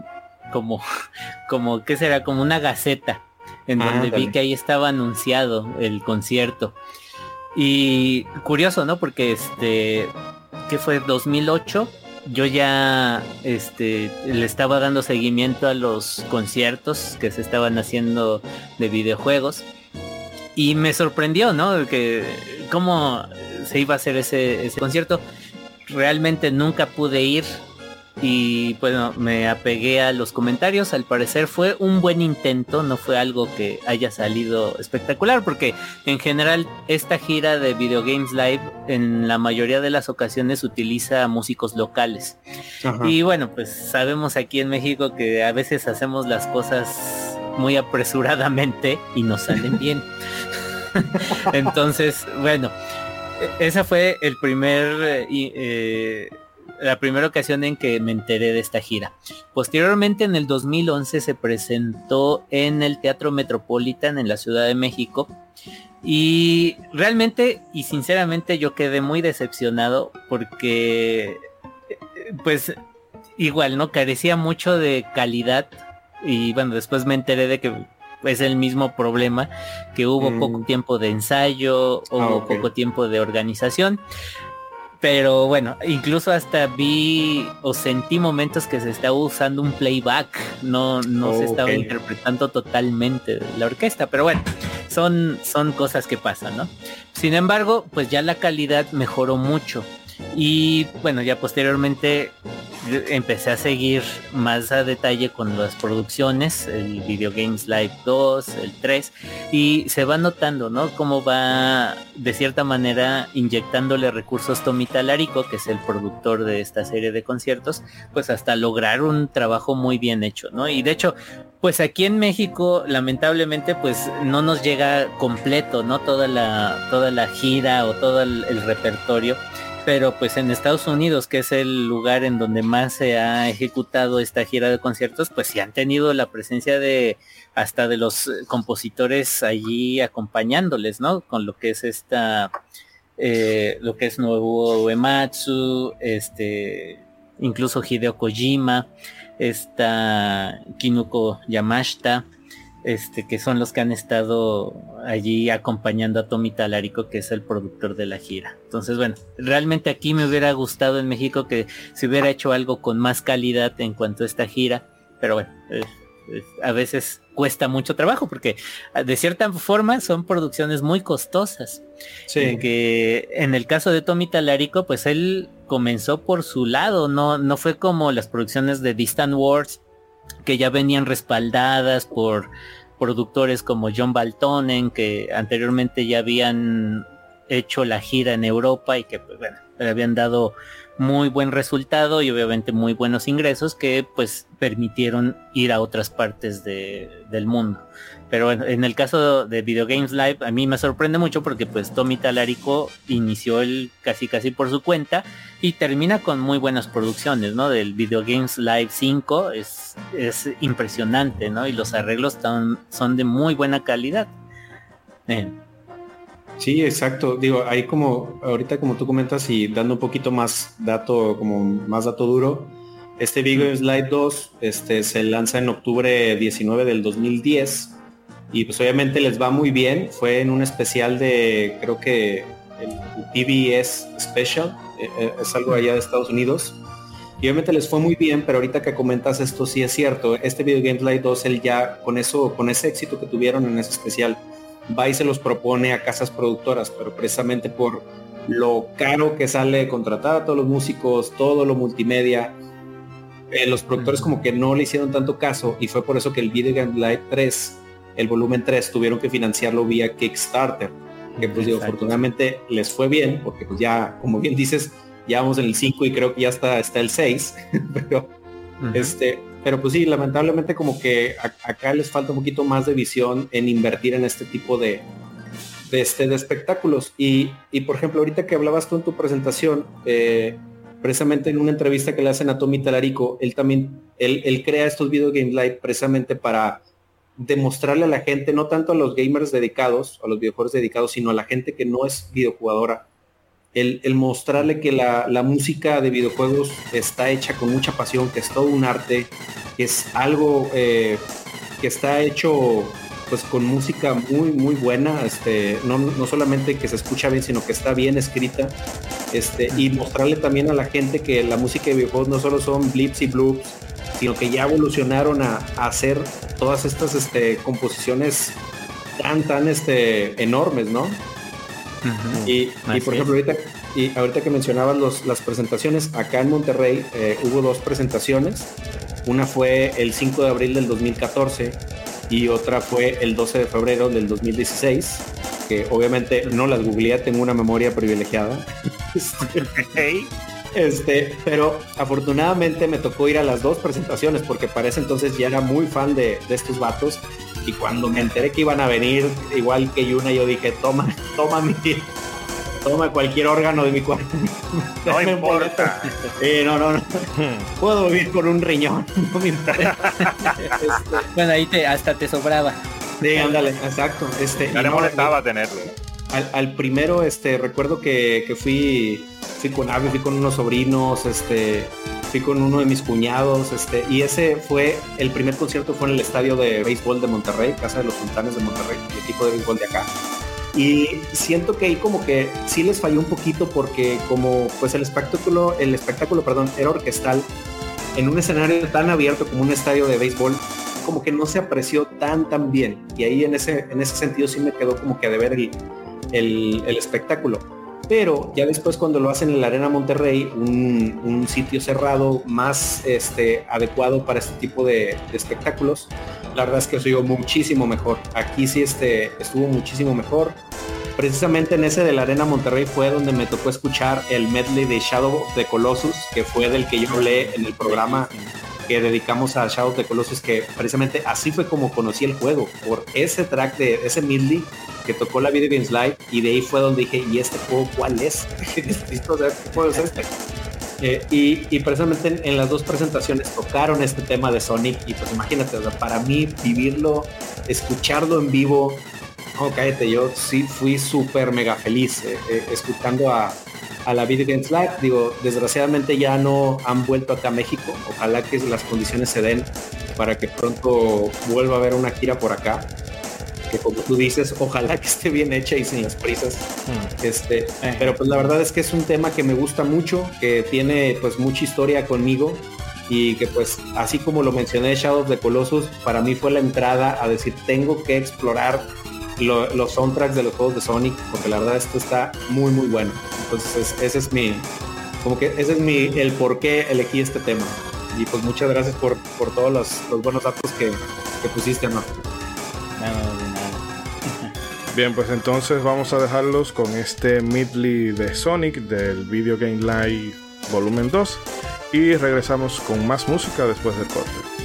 como como qué será como una gaceta en donde vi que ahí estaba anunciado el concierto y curioso, ¿no? Porque este, que fue 2008, yo ya este, le estaba dando seguimiento a los conciertos que se estaban haciendo de videojuegos. Y me sorprendió, ¿no? Que cómo se iba a hacer ese, ese concierto. Realmente nunca pude ir y bueno, me apegué a los comentarios, al parecer fue un buen intento, no fue algo que haya salido espectacular, porque en general esta gira de Video Games Live en la mayoría de las ocasiones utiliza músicos locales. Y bueno, pues sabemos aquí en México que a veces hacemos las cosas muy apresuradamente y nos salen bien. Entonces, bueno, e-, esa fue el primer... Eh, eh la primera ocasión en que me enteré de esta gira. Posteriormente en el 2011 se presentó en el Teatro Metropolitan en la Ciudad de México y realmente y sinceramente yo quedé muy decepcionado porque pues igual no carecía mucho de calidad y bueno después me enteré de que es el mismo problema que hubo mm. poco tiempo de ensayo, hubo ah, poco tiempo de organización. Pero bueno, incluso hasta vi o sentí momentos que se estaba usando un playback, no, no se estaba interpretando totalmente la orquesta, pero bueno, son, son cosas que pasan, ¿no? Sin embargo, pues ya la calidad mejoró mucho. Y bueno, ya posteriormente empecé a seguir más a detalle con las producciones, el Video Games Live 2, el 3, y se va notando, ¿no? Cómo va de cierta manera inyectándole recursos Tommy Talarico, que es el productor de esta serie de conciertos, pues hasta lograr un trabajo muy bien hecho, ¿no? Y de hecho, pues aquí en México, lamentablemente, pues no nos llega completo, ¿no? Toda la, toda la gira o todo el repertorio pero pues en Estados Unidos, que es el lugar en donde más se ha ejecutado esta gira de conciertos, pues sí han tenido la presencia de hasta de los compositores allí acompañándoles, ¿no? Con lo que es esta, eh, lo que es Nuevo Uematsu, este, incluso Hideo Kojima, esta Kinuko Yamashita, este, que son los que han estado allí acompañando a Tommy Talarico, que es el productor de la gira. Entonces, bueno, realmente aquí me hubiera gustado en México que se hubiera hecho algo con más calidad en cuanto a esta gira, pero bueno, a veces cuesta mucho trabajo porque ah, de cierta forma son producciones muy costosas. Sí. que en el caso de Tommy Talarico, pues él comenzó por su lado, no, no fue como las producciones de Distant Wars que ya venían respaldadas por productores como John Baltonen, que anteriormente ya habían hecho la gira en Europa y que pues bueno, habían dado muy buen resultado y obviamente muy buenos ingresos que pues permitieron ir a otras partes del mundo. Pero en el caso de Video Games Live a mí me sorprende mucho porque pues Tommy Talarico inició el casi casi por su cuenta y termina con muy buenas producciones, ¿no? Del Video Games Live 5 es, es impresionante, ¿no? Y los arreglos son de muy buena calidad. Sí, exacto. Digo, ahí como ahorita como tú comentas y dando un poquito más dato, como más dato duro, Este Video Slide 2 este, se lanza en octubre 19 del 2010 y pues obviamente les va muy bien. Fue en un especial de, creo que el PBS Special, eh, eh, es algo allá de Estados Unidos. Y obviamente les fue muy bien, pero ahorita que comentas esto sí es cierto. Este Video Game Slide 2, él ya con eso, con ese éxito que tuvieron en ese especial, va y se los propone a casas productoras, pero precisamente por lo caro que sale contratar a todos los músicos, todo lo multimedia, eh, los productores como que no le hicieron tanto caso y fue por eso que el Video Game Live 3, el volumen 3, tuvieron que financiarlo vía Kickstarter. Que pues digo, afortunadamente les fue bien, porque pues ya, como bien dices, ya vamos en el 5 y creo que ya está, está el 6. pero, este, pero pues sí, lamentablemente como que acá les falta un poquito más de visión en invertir en este tipo de, de, este, de espectáculos. Y, y, por ejemplo, ahorita que hablabas tú en tu presentación, eh, precisamente en una entrevista que le hacen a Tommy Talarico, él también, él, crea estos video game live precisamente para demostrarle a la gente, no tanto a los gamers dedicados, a los videojuegos dedicados, sino a la gente que no es videojugadora, el, mostrarle que la, música de videojuegos está hecha con mucha pasión, que es todo un arte, que es algo eh, que está hecho pues con música muy muy buena, este, no, no, solamente que se escucha bien, sino que está bien escrita, este, y mostrarle también a la gente que la música de videojuegos no solo son blips y bloops, sino que ya evolucionaron a, hacer todas estas este, composiciones tan tan este, enormes, ¿no? y, por ejemplo ahorita y ahorita que mencionaban los, las presentaciones, acá en Monterrey eh, hubo dos presentaciones. Una fue el 5 de abril del 2014 y otra fue el 12 de febrero del 2016, que obviamente no las googleé, tengo una memoria privilegiada. Este, pero afortunadamente me tocó ir a las dos presentaciones porque para ese entonces ya era muy fan de, de estos vatos y cuando me enteré que iban a venir igual que Yuna yo dije toma toma mi toma cualquier órgano de mi cuerpo. No importa. no, no, no. Puedo vivir con un riñón. Este, bueno, ahí te, hasta te sobraba. Sí, ándale, exacto. Este, ya le molestaba tenerlo. Al, primero, este, recuerdo que, que fui, fui con Avi, fui con unos sobrinos, este, fui con uno de mis cuñados, este, y ese fue, el primer concierto fue en el estadio de béisbol de Monterrey, Casa de los Sultanes de Monterrey, el equipo de béisbol de acá. Y siento que ahí como que sí les falló un poquito porque como pues el espectáculo, el espectáculo, perdón, era orquestal en un escenario tan abierto como un estadio de béisbol, como que no se apreció tan tan bien. Y ahí en ese, en ese sentido sí me quedó como que de ver el, el, espectáculo. Pero ya después cuando lo hacen en la Arena Monterrey, un, un sitio cerrado más este, adecuado para este tipo de, espectáculos, la verdad es que soy muchísimo mejor. Aquí sí este, estuvo muchísimo mejor precisamente en ese de la Arena Monterrey fue donde me tocó escuchar el medley de Shadow of the Colossus, que fue del que yo hablé en el programa que dedicamos a Shadow of the Colossus, que precisamente así fue como conocí el juego, por ese track de ese medley que tocó la Video Games Live, y de ahí fue donde dije, ¿y este juego cuál es? Juego es este. Eh, y, precisamente en, las dos presentaciones tocaron este tema de Sonic y pues imagínate, para mí vivirlo, escucharlo en vivo, no, cállate, yo sí fui súper mega feliz eh, eh, escuchando a, la Video Games Live. Digo, desgraciadamente ya no han vuelto acá a México. Ojalá que las condiciones se den para que pronto vuelva a haber una gira por acá. Que como tú dices, ojalá que esté bien hecha y sin las prisas. Hmm. Este, eh. Pero pues la verdad es que es un tema que me gusta mucho, que tiene pues mucha historia conmigo y que pues así como lo mencioné Shadow of the Colossus, para mí fue la entrada a decir tengo que explorar los soundtracks de los juegos de Sonic, porque la verdad esto está muy muy bueno. Entonces ese es mi, como que ese es mi, el por qué elegí este tema. Y pues muchas gracias por, por todos los, buenos datos que, que pusiste, ¿no? Bien, pues entonces vamos a dejarlos con este medley de Sonic del Video Game Live Volumen 2 y regresamos con más música después del corte.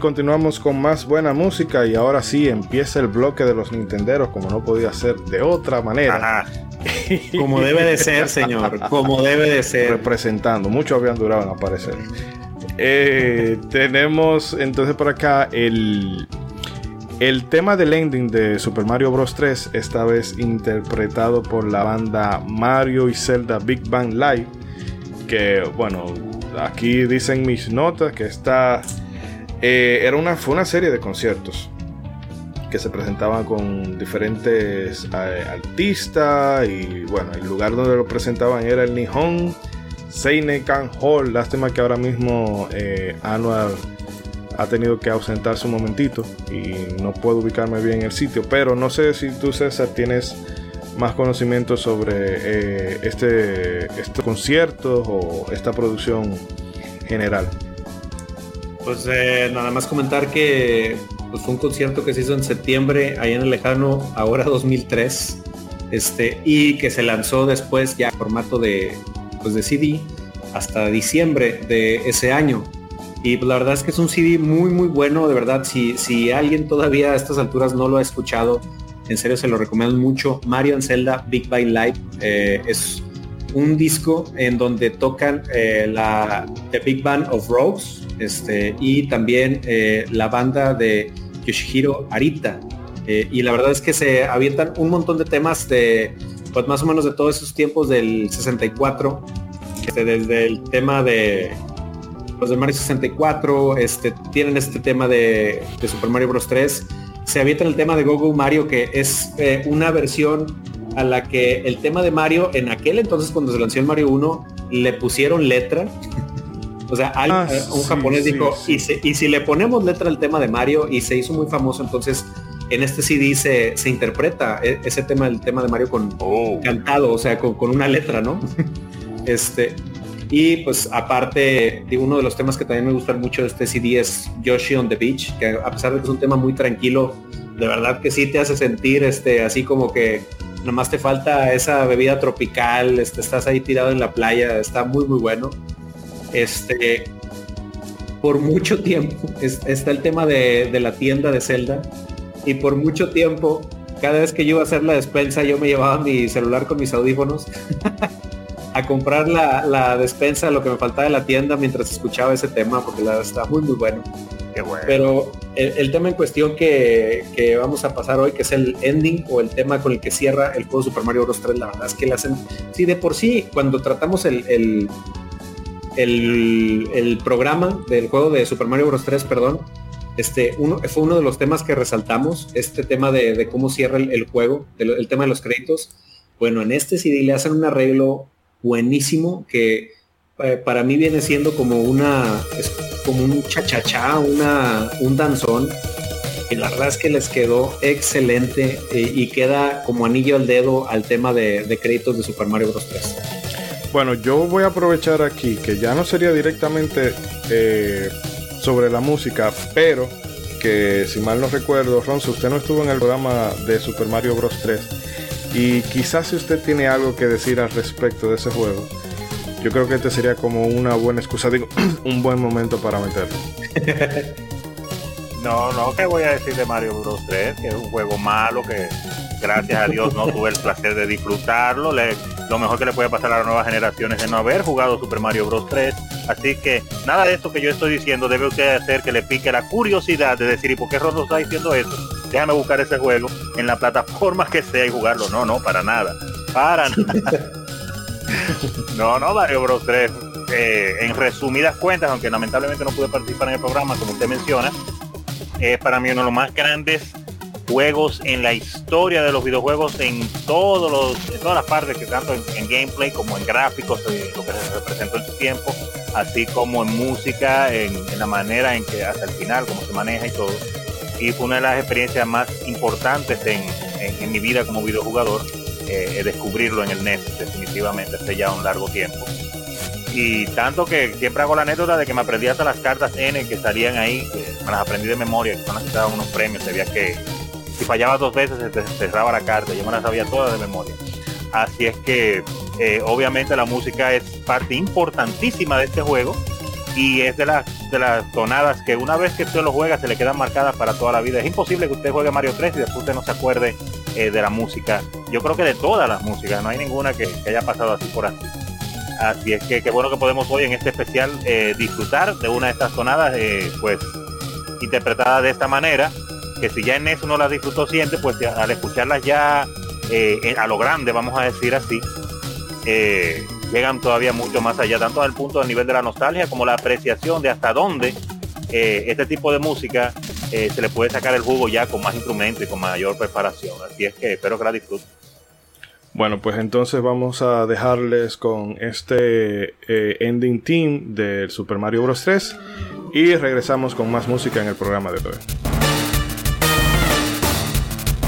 Continuamos con más buena música y ahora sí empieza el bloque de los Nintenderos como no podía ser de otra manera. Como debe de ser, señor. Como debe de ser. Representando. Muchos habían durado en aparecer. Eh, tenemos entonces por acá el, el tema del ending de Super Mario Bros. 3, esta vez interpretado por la banda Mario y Zelda Big Bang Live. Que bueno, aquí dicen mis notas que está eh, era una, fue una serie de conciertos que se presentaban con diferentes eh, artistas y bueno, el lugar donde lo presentaban era el Nihon Seinekan Hall. Lástima que ahora mismo eh, Anual ha tenido que ausentarse un momentito y no puedo ubicarme bien en el sitio, pero no sé si tú César tienes más conocimiento sobre este, estos conciertos o esta producción general. Pues eh, nada más comentar que pues, fue un concierto que se hizo en septiembre, ahí en el lejano, ahora 2003, este, y que se lanzó después ya en formato de, pues, de CD hasta diciembre de ese año. Y pues, la verdad es que es un CD muy muy bueno, de verdad, si, si alguien todavía a estas alturas no lo ha escuchado, en serio se lo recomiendo mucho. Mario and Zelda Big Bang Live eh, es un disco en donde tocan eh, la The Big Band of Rose, este, y también eh, la banda de Yoshihiro Arita. Eh, y la verdad es que se avientan un montón de temas de, pues más o menos de todos esos tiempos del 64, este, desde el tema de los de Mario 64, este, tienen este tema de, Super Mario Bros. 3, se avientan el tema de Gogo Mario, que es eh, una versión a la que el tema de Mario, en aquel entonces cuando se lanzó el Mario 1, le pusieron letra o sea, ah, eh, un japonés dijo, Y, si le ponemos letra al tema de Mario y se hizo muy famoso, entonces en este CD se, se interpreta e, ese tema, el tema de Mario con oh. cantado, o sea, con, una letra, ¿no? este, y pues aparte, uno de los temas que también me gustan mucho de este CD es Yoshi on the Beach, que a pesar de que es un tema muy tranquilo, de verdad que sí te hace sentir este, así como que nomás te falta esa bebida tropical, este, estás ahí tirado en la playa, está muy muy bueno. Este, por mucho tiempo está el tema de, la tienda de Zelda y por mucho tiempo cada vez que yo iba a hacer la despensa yo me llevaba mi celular con mis audífonos a comprar la, despensa, lo que me faltaba de la tienda mientras escuchaba ese tema porque la está muy muy bueno. Pero el, tema en cuestión que, vamos a pasar hoy, que es el ending o el tema con el que cierra el juego Super Mario Bros. 3, la verdad es que le hacen, sí, de por sí, cuando tratamos el, el, programa del juego de Super Mario Bros. 3, perdón, este, uno, fue uno de los temas que resaltamos, este tema de, cómo cierra el, juego, el, tema de los créditos. Bueno, en este CD le hacen un arreglo buenísimo que eh, para mí viene siendo como una, es como un chachachá, una, un danzón. Y la verdad es que les quedó excelente eh, y queda como anillo al dedo al tema de, de créditos de Super Mario Bros. 3. Bueno, yo voy a aprovechar aquí que ya no sería directamente eh, sobre la música, pero que si mal no recuerdo, Ronzo, usted no estuvo en el programa de Super Mario Bros. 3 y quizás si usted tiene algo que decir al respecto de ese juego, yo creo que este sería como una buena excusa, digo, un buen momento para meterlo. No, no, ¿qué voy a decir de Mario Bros 3? Que es un juego malo, que gracias a Dios no tuve el placer de disfrutarlo. lo mejor que le puede pasar a las nuevas generaciones es no haber jugado Super Mario Bros 3. Así que nada de esto que yo estoy diciendo debe usted hacer que le pique la curiosidad de decir, ¿y por qué Rondo está diciendo eso? Déjame buscar ese juego en la plataforma que sea y jugarlo. No, no, para nada. Para nada. no, no, Mario Bros 3. Eh, en resumidas cuentas, aunque lamentablemente no pude participar en el programa, como usted menciona, es para mí uno de los más grandes juegos en la historia de los videojuegos en todos los todas las partes que tanto en, gameplay como en gráficos lo que se representó en su tiempo así como en música, en, la manera en que hasta el final, cómo se maneja y todo. Y fue una de las experiencias más importantes en, mi vida como videojugador, eh, descubrirlo en el NES, definitivamente, hace ya un largo tiempo. Y tanto que siempre hago la anécdota de que me aprendí hasta las cartas N que salían ahí, me las aprendí de memoria, que son las que daban unos premios, sabía que si fallaba dos veces se cerraba la carta, yo me las sabía todas de memoria. Así es que eh, obviamente la música es parte importantísima de este juego y es de las, de las tonadas que una vez que usted lo juega se le quedan marcadas para toda la vida. Es imposible que usted juegue Mario 3 y después usted no se acuerde eh, de la música. Yo creo que de todas las músicas, no hay ninguna que, haya pasado así por así. Así es que qué bueno que podemos hoy en este especial eh, disfrutar de una de estas tonadas, pues interpretada de esta manera, que si ya en eso no la disfrutó siente, pues al escucharlas ya a lo grande, vamos a decir así, eh, llegan todavía mucho más allá, tanto al punto del nivel de la nostalgia como la apreciación de hasta dónde eh, este tipo de música eh, se le puede sacar el jugo ya con más instrumentos y con mayor preparación. Así es que espero que la disfruten. Bueno, pues entonces vamos a dejarles con este ending team del Super Mario Bros. 3 y regresamos con más música en el programa de hoy.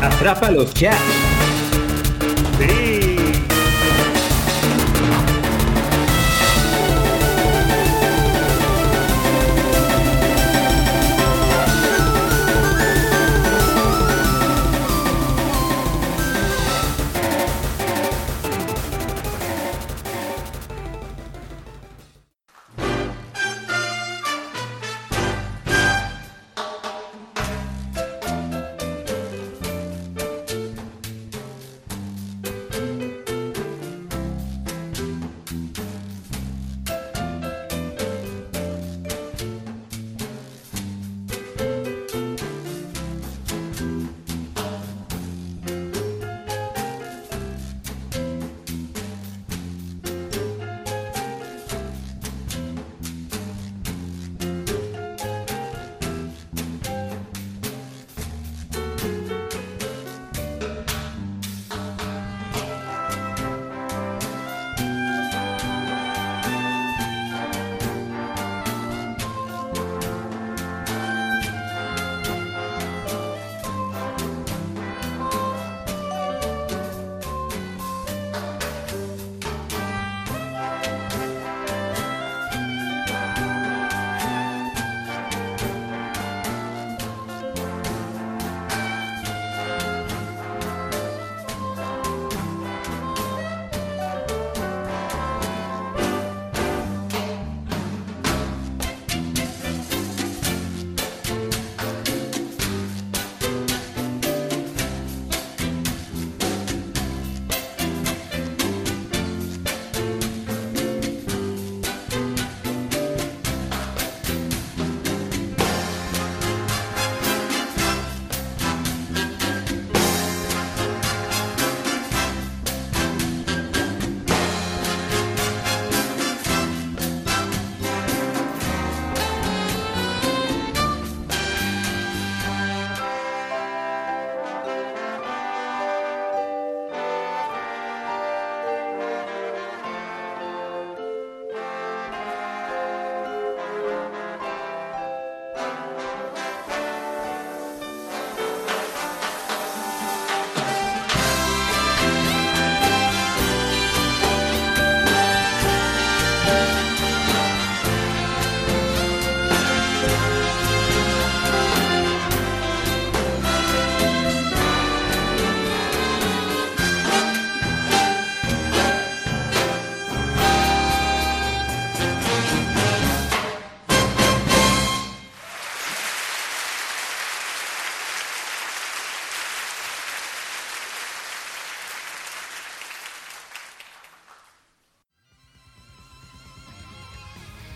Atrapa los.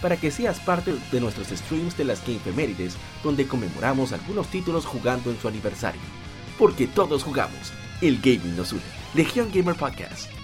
para que seas parte de nuestros streams de las Gamefemérides, donde conmemoramos algunos títulos jugando en su aniversario. Porque todos jugamos, el gaming nos une. Legion Gamer Podcast.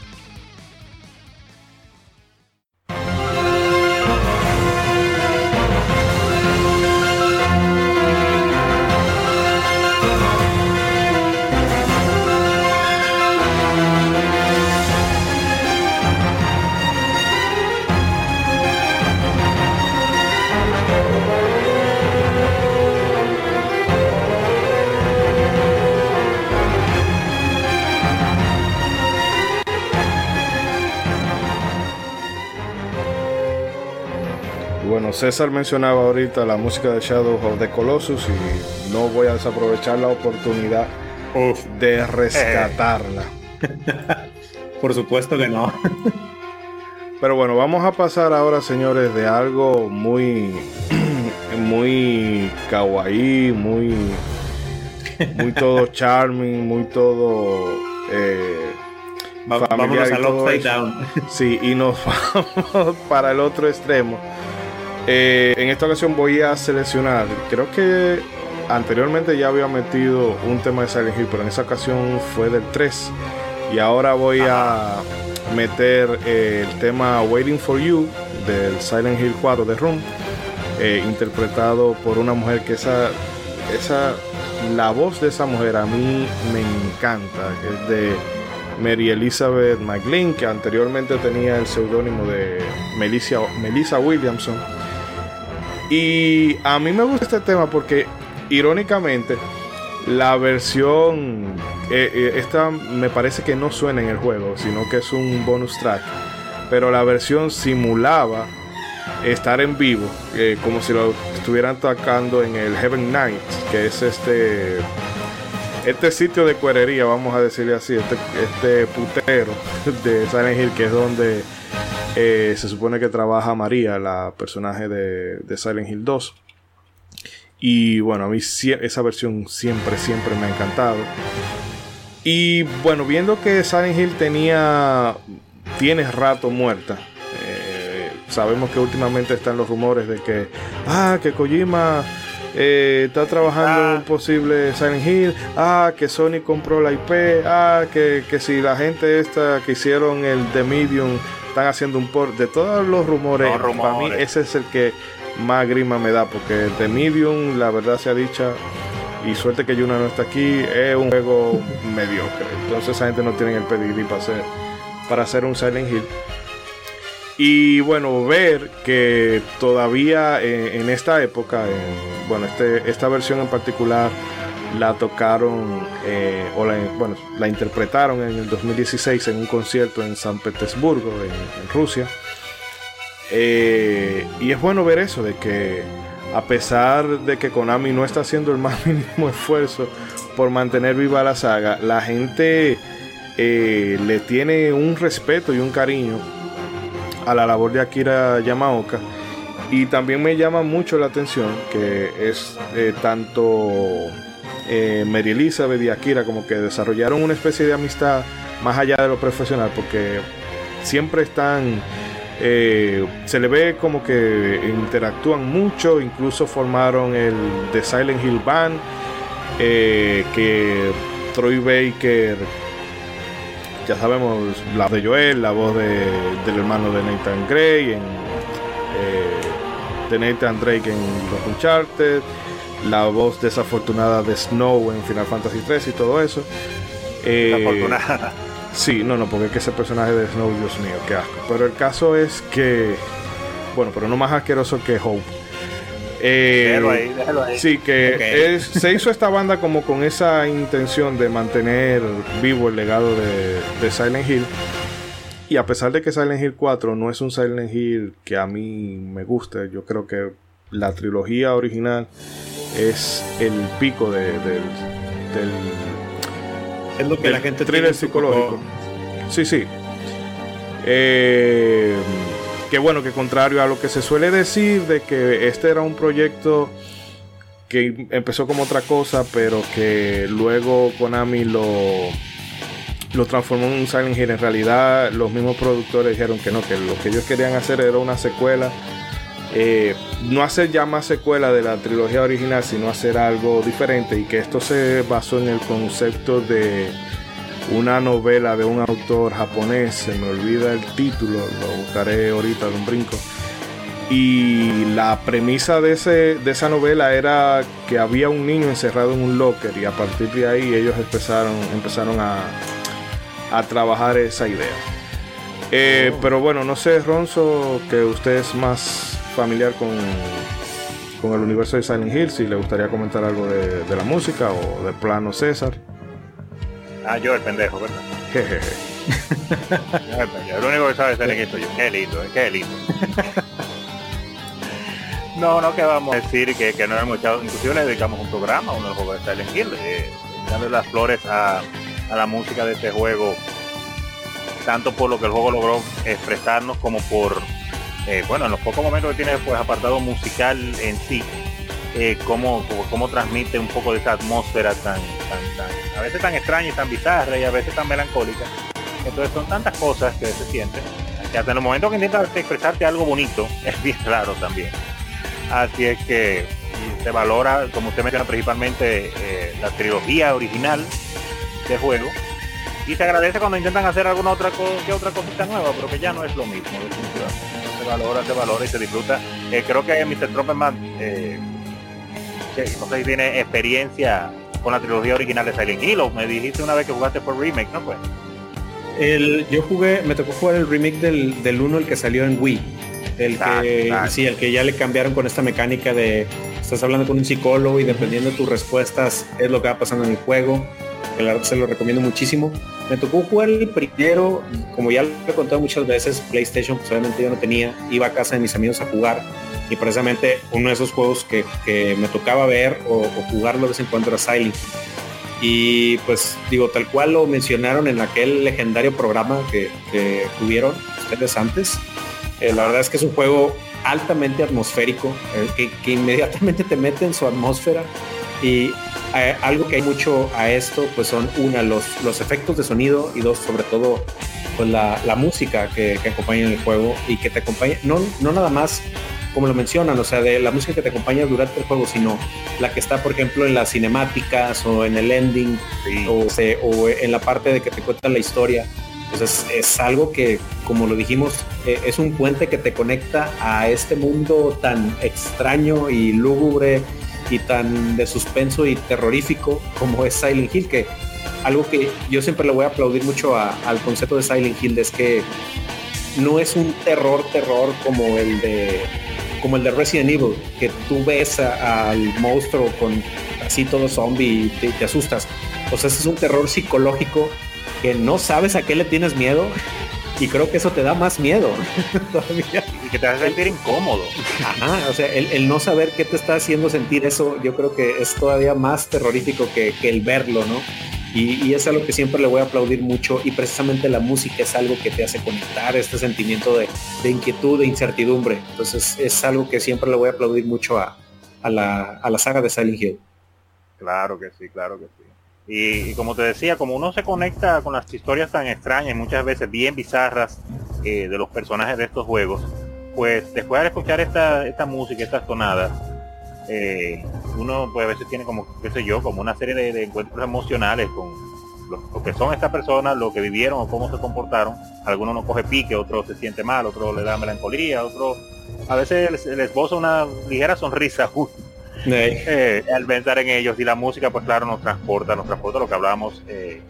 César mencionaba ahorita la música de Shadow of the Colossus y no voy a desaprovechar la oportunidad de rescatarla. Por supuesto que no. Pero bueno, vamos a pasar ahora, señores, de algo muy, muy kawaii, muy, muy todo charming, muy todo eh, familiar al upside down. Sí, y nos vamos para el otro extremo. Eh, en esta ocasión voy a seleccionar, creo que anteriormente ya había metido un tema de Silent Hill, pero en esa ocasión fue del 3. Y ahora voy a meter eh, el tema Waiting for You del Silent Hill 4 de Room, eh, interpretado por una mujer que esa, esa, la voz de esa mujer a mí me encanta, es de Mary Elizabeth McLean, que anteriormente tenía el seudónimo de Melissa, Melissa Williamson. Y a mí me gusta este tema porque, irónicamente, la versión, eh, eh, esta me parece que no suena en el juego, sino que es un bonus track. Pero la versión simulaba estar en vivo, eh, como si lo estuvieran tocando en el Heaven Night, que es este este sitio de cuerería, vamos a decirle así, este, este putero de Silent Hill, que es donde se supone que trabaja María, la personaje de, de Silent Hill 2. Y bueno, a mí esa versión siempre, siempre me ha encantado. Y bueno, viendo que Silent Hill tenía, tiene rato muerta. Eh, sabemos que últimamente están los rumores de que, ah, que Kojima eh, está trabajando en un posible Silent Hill. Ah, que Sony compró la IP. Ah, que, que si la gente esta que hicieron el The Medium están haciendo un port. De todos los rumores, para mí ese es el que más grima me da, porque The Medium, la verdad sea dicha, y suerte que Yuna no está aquí, es un juego mediocre. Entonces esa gente no tiene el pedigrí para hacer, para hacer un Silent Hill. Y bueno, ver que todavía en, esta época, bueno, este, esta versión en particular la tocaron eh, o la, bueno, la interpretaron en el 2016 en un concierto en San Petersburgo, en Rusia. Eh, y es bueno ver eso, de que a pesar de que Konami no está haciendo el más mínimo esfuerzo por mantener viva la saga, la gente eh, le tiene un respeto y un cariño a la labor de Akira Yamaoka. Y también me llama mucho la atención que es tanto Mary Elizabeth y Akira como que desarrollaron una especie de amistad más allá de lo profesional, porque siempre están eh, se le ve como que interactúan mucho, incluso formaron el The Silent Hill Band, eh, que Troy Baker, ya sabemos, la de Joel, la voz del hermano de Nathan Gray, en, eh, de Nathan Drake en los Uncharted, la voz desafortunada de Snow en Final Fantasy 3 y todo eso. Desafortunada. Sí, no, no, porque es que ese personaje de Snow, Dios mío, qué asco. Pero el caso es que, bueno, pero no más asqueroso que Hope. Eh, déjalo ahí, déjalo ahí. Sí, que se hizo esta banda como con esa intención de mantener vivo el legado de, Silent Hill. Y a pesar de que Silent Hill 4 no es un Silent Hill que a mí me guste, yo creo que la trilogía original es el pico de, del es lo que la gente thriller psicológico. Sí, sí. Eh, que bueno, que contrario a lo que se suele decir de que este era un proyecto que empezó como otra cosa, pero que luego Konami lo, lo transformó en un Silent Hill. En realidad, los mismos productores dijeron que no, que lo que ellos querían hacer era una secuela eh, no hacer ya más secuela de la trilogía original, sino hacer algo diferente y que esto se basó en el concepto de una novela de un autor japonés, se me olvida el título, lo buscaré ahorita de un brinco. Y la premisa de, ese, de esa novela era que había un niño encerrado en un locker y a partir de ahí ellos empezaron, empezaron a, a trabajar esa idea. Eh, pero bueno, no sé, Ronzo, que usted es más familiar con, con el universo de Silent Hill, si le gustaría comentar algo de, de la música o del plano César. Ah, yo el pendejo, ¿verdad? yo, lo único que sabe es esto yo. Qué lindo, eh, qué lindo. no, no que vamos a decir que, que no hemos echado, inclusive le dedicamos un programa a uno de los juegos de Silent Hill, eh, darle las flores a, a la música de este juego, tanto por lo que el juego logró expresarnos como por, eh, bueno, en los pocos momentos que tiene pues apartado musical en sí, eh, cómo, cómo, transmite un poco de esa atmósfera tan, a veces tan extraña y tan bizarra y a veces tan melancólica. Entonces son tantas cosas que se sienten, que hasta en el momento que intentas expresarte algo bonito, es bien raro también. Así es que se valora, como usted menciona principalmente, eh, la trilogía original de juego. Y se agradece cuando intentan hacer alguna otra cosa que otra cosita nueva, pero que ya no es lo mismo, Se valora, se valora y se disfruta. Eh, creo que Mr. Trumpman, eh, no sé si tiene experiencia con la trilogía original de Silent Hill, o me dijiste una vez que jugaste por remake, ¿no pues? El, yo jugué, me tocó jugar el remake del, del 1, el que salió en Wii. El que, sí, el que ya le cambiaron con esta mecánica de estás hablando con un psicólogo y dependiendo de tus respuestas es lo que va pasando en el juego se lo recomiendo muchísimo. Me tocó jugar el primero, como ya lo he contado muchas veces, PlayStation pues obviamente yo no tenía, iba a casa de mis amigos a jugar y precisamente uno de esos juegos que, que me tocaba ver o, o, jugarlo de vez en cuando era Silent. Y pues digo, tal cual lo mencionaron en aquel legendario programa que, que tuvieron ustedes antes, eh, la verdad es que es un juego altamente atmosférico, eh, que, que, inmediatamente te mete en su atmósfera y eh, algo que hay mucho a esto, pues son una, los, los efectos de sonido y dos, sobre todo, pues la, la música que, que, acompaña en el juego y que te acompaña, no, no nada más como lo mencionan, o sea, de la música que te acompaña durante el juego, sino la que está, por ejemplo, en las cinemáticas o en el ending sí. o, se, o, en la parte de que te cuentan la historia. Entonces es algo que, como lo dijimos, eh, es un puente que te conecta a este mundo tan extraño y lúgubre y tan de suspenso y terrorífico como es Silent Hill, que algo que yo siempre le voy a aplaudir mucho al concepto de Silent Hill es que no es un terror, terror como el de como el de Resident Evil, que tú ves al monstruo con así todo zombie y te, te asustas. O sea, ese es un terror psicológico que no sabes a qué le tienes miedo y creo que eso te da más miedo todavía. Y que te hace sentir incómodo. Ajá, o sea, el, el, no saber qué te está haciendo sentir eso, yo creo que es todavía más terrorífico que, que el verlo, ¿no? Y, y, es algo que siempre le voy a aplaudir mucho y precisamente la música es algo que te hace conectar este sentimiento de, de inquietud, de incertidumbre. Entonces es algo que siempre le voy a aplaudir mucho a, a, la, a la saga de Silent Hill. Claro que sí, claro que sí. Y, como te decía, como uno se conecta con las historias tan extrañas, muchas veces bien bizarras eh, de los personajes de estos juegos, pues después de escuchar esta, esta música, estas tonadas, eh, uno pues a veces tiene como, qué sé yo, como una serie de, encuentros emocionales con lo, que son estas personas, lo que vivieron o cómo se comportaron. Algunos no coge pique, otro se siente mal, otro le da melancolía, otro a veces les, les una ligera sonrisa eh, al pensar en ellos y la música pues claro nos transporta, nos transporta lo que hablábamos eh,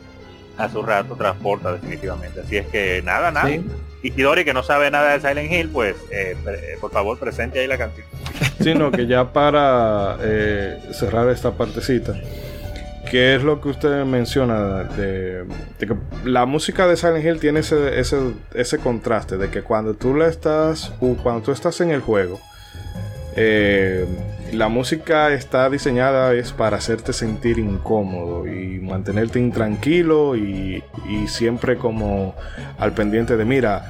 hace un rato, transporta definitivamente. Así es que nada, nada. ¿Sí? Y Hidori que no sabe nada de Silent Hill, pues eh, por favor presente ahí la canción. Sino que ya para eh, cerrar esta partecita, ¿qué es lo que usted menciona de, de, que la música de Silent Hill tiene ese, ese, ese contraste de que cuando tú la estás, cuando tú estás en el juego, eh, la música está diseñada es para hacerte sentir incómodo y mantenerte intranquilo y, y siempre como al pendiente de mira,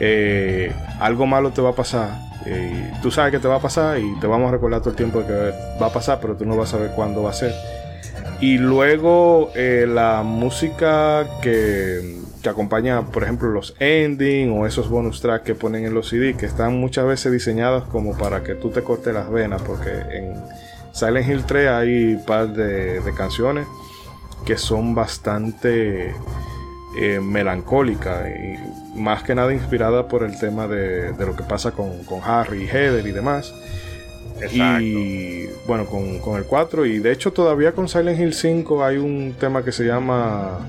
eh, algo malo te va a pasar. Eh, tú sabes que te va a pasar y te vamos a recordar todo el tiempo que va a pasar, pero tú no vas a saber cuándo va a ser. Y luego eh, la música que, que acompaña, por ejemplo, los ending o esos bonus tracks que ponen en los CD, que están muchas veces diseñados como para que tú te cortes las venas, porque en Silent Hill 3 hay un par de, canciones que son bastante eh, melancólicas y más que nada inspiradas por el tema de, lo que pasa con, Harry y Heather y demás. Y bueno, con, con, el 4 y de hecho todavía con Silent Hill 5 hay un tema que se llama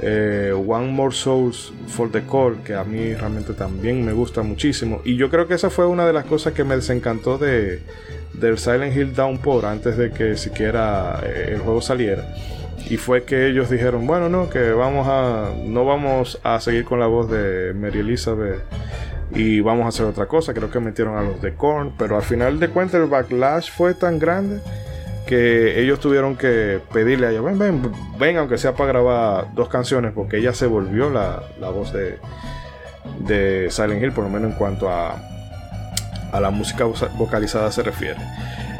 eh, One More Souls for the Core, que a mí realmente también me gusta muchísimo. Y yo creo que esa fue una de las cosas que me desencantó de, del Silent Hill Downpour antes de que siquiera eh, el juego saliera. Y fue que ellos dijeron, bueno, no, que vamos a, no vamos a seguir con la voz de Mary Elizabeth y vamos a hacer otra cosa. Creo que metieron a los de Korn, pero al final de cuentas el backlash fue tan grande que ellos tuvieron que pedirle a ella, ven, ven, ven, aunque sea para grabar dos canciones, porque ella se volvió la, voz de, de Silent Hill, por lo menos en cuanto a, a la música vocalizada se refiere.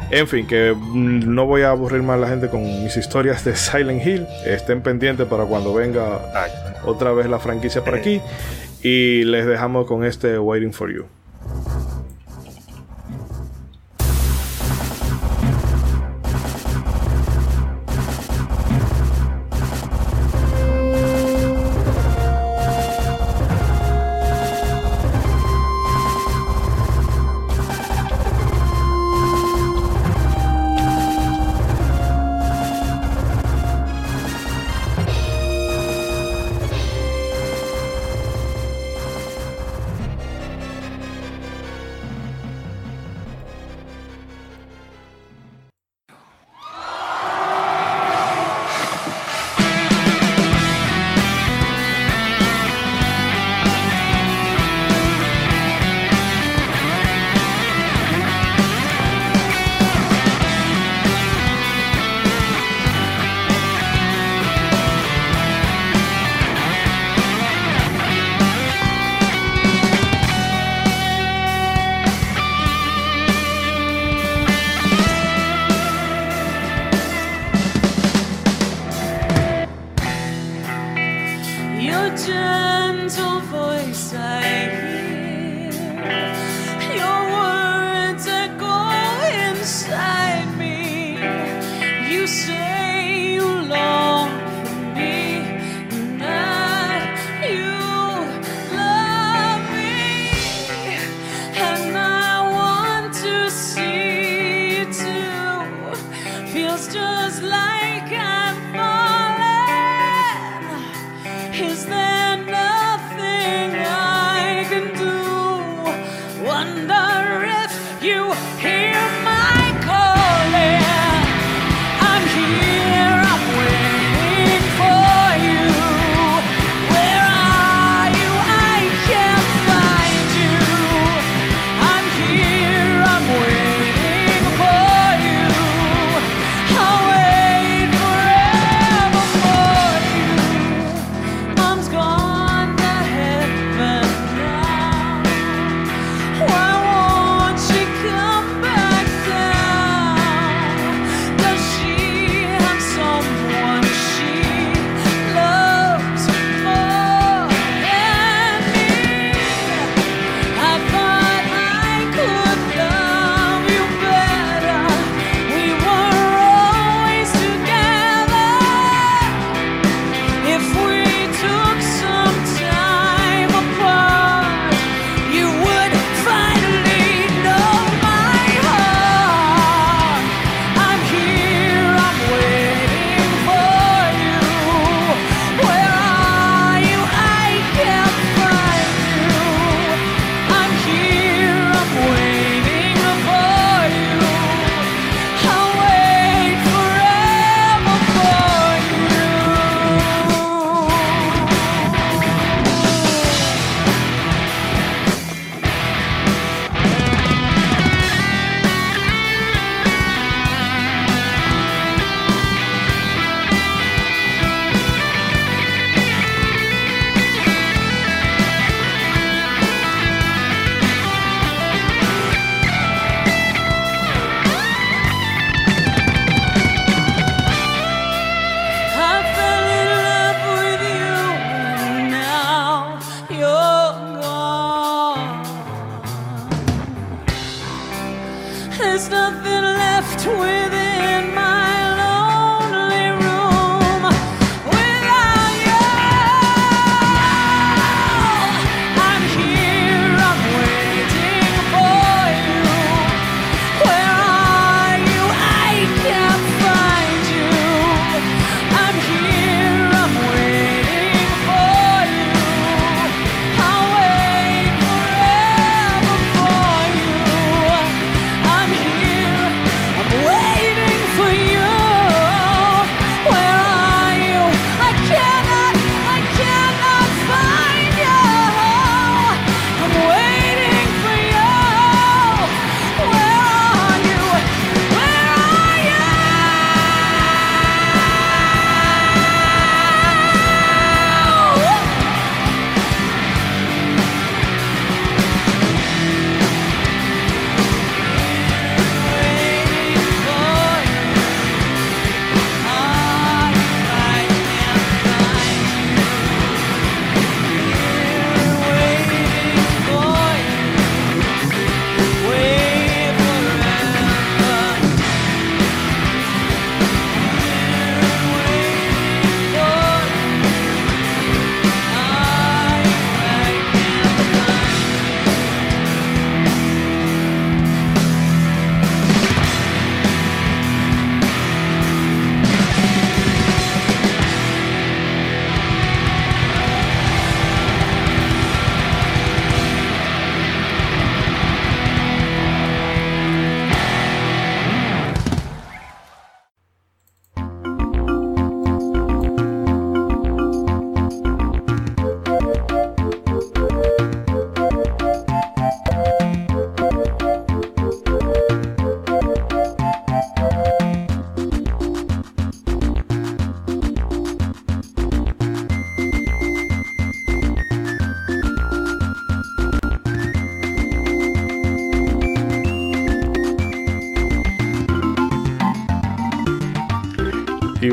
En fin, que no voy a aburrir más a la gente con mis historias de Silent Hill. Estén pendientes para cuando venga otra vez la franquicia por aquí. Y les dejamos con este Waiting for You.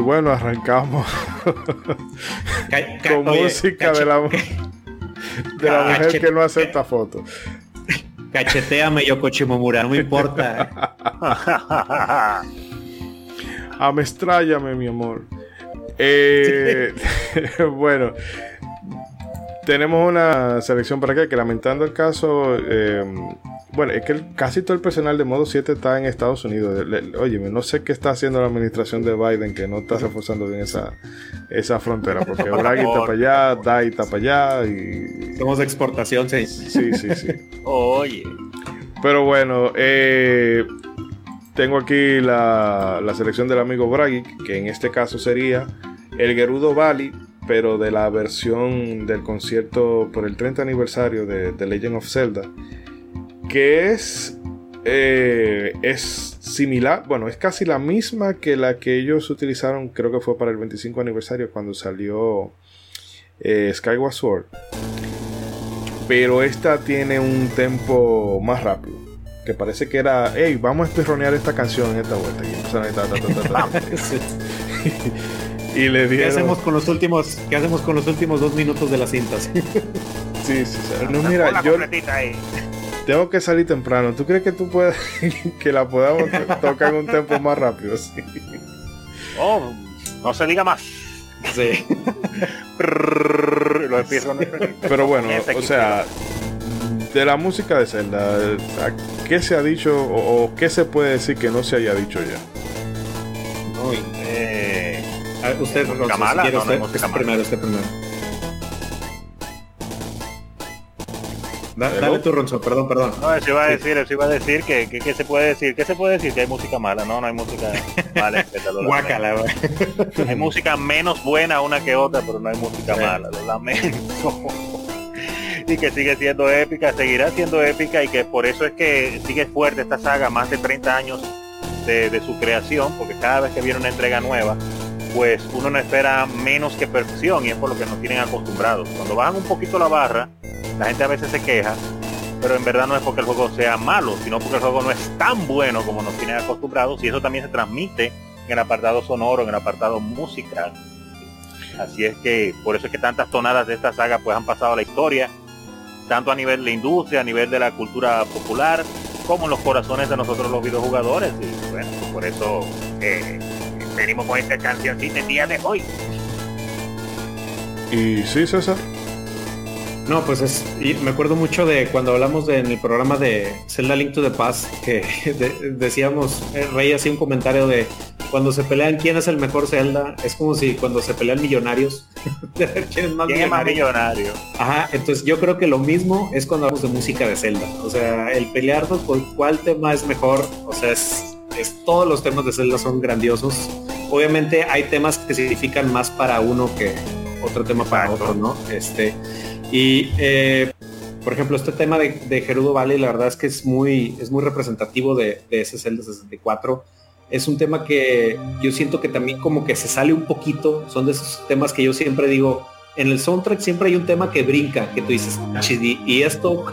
Bueno, arrancamos con música de la, de la mujer que no acepta fotos. Cacheteame Yoko Chimomura, no me importa. Amestrállame, mi amor. Eh, bueno, tenemos una selección para acá que lamentando el caso, eh, bueno, es que casi todo el personal de modo 7 está en Estados Unidos. oye, no sé qué está haciendo la administración de Biden que no está reforzando bien esa, esa frontera, porque Bragg está para allá, Dai está para allá y... Somos exportación, sí. Sí, sí, sí. oye. Pero bueno, eh, tengo aquí la, la, selección del amigo Bragi, que en este caso sería el Gerudo Valley, pero de la versión del concierto por el 30 aniversario de The Legend of Zelda, que es, eh, es similar, bueno, es casi la misma que la que ellos utilizaron, creo que fue para el 25 aniversario cuando salió eh, Skyward Sword. Pero esta tiene un tempo más rápido que parece que era, hey, vamos a espirronear esta canción en esta vuelta. Y le dieron... ¿Qué hacemos con los últimos, qué hacemos con los últimos dos minutos de la cinta? sí, sí, sí. No, mira, yo tengo que salir temprano. ¿Tú crees que tú puedes que la podamos tocar en un tiempo más rápido? Sí. Oh, no se diga más. Sí. Lo Pero bueno, o sea, de la música de Zelda, ¿qué se ha dicho o, qué se puede decir que no se haya dicho ya? Uy, eh, usted, no, Kamala, si quiere usted, este primero, este primero. Dale tu ronzo, perdón, perdón. No, eso iba a decir, eso iba a decir que, que, se puede decir, ¿qué se puede decir? Que hay música mala, no, no hay música mala. Guácala, Hay música menos buena una que otra, pero no hay música mala, lo lamento. y que sigue siendo épica, seguirá siendo épica y que por eso es que sigue fuerte esta saga, más de 30 años de, su creación, porque cada vez que viene una entrega nueva, pues uno no espera menos que perfección y es por lo que nos tienen acostumbrados. Cuando bajan un poquito la barra, la gente a veces se queja, pero en verdad no es porque el juego sea malo, sino porque el juego no es tan bueno como nos tienen acostumbrados y eso también se transmite en el apartado sonoro, en el apartado musical. Así es que por eso es que tantas tonadas de esta saga pues han pasado a la historia tanto a nivel de industria, a nivel de la cultura popular, como en los corazones de nosotros los videojugadores. Y bueno, por eso eh, venimos con esta cancioncita el día de hoy. Y sí, César. No, pues es, me acuerdo mucho de cuando hablamos en el programa de Zelda Link to the Past, que decíamos, eh, Rey hacía un comentario de cuando se pelean quién es el mejor Zelda, es como si cuando se pelean millonarios, quién es más, millonario? Ajá, entonces yo creo que lo mismo es cuando hablamos de música de Zelda, o sea, el pelearnos por cuál tema es mejor, o sea, es, es todos los temas de Zelda son grandiosos. Obviamente hay temas que significan más para uno que otro tema para otro, ¿no? Este, y eh, por ejemplo, este tema de, Gerudo Valley, la verdad es que es muy, es muy representativo de, ese Zelda 64. Es un tema que yo siento que también como que se sale un poquito. Son de esos temas que yo siempre digo, en el soundtrack siempre hay un tema que brinca, que tú dices, y esto,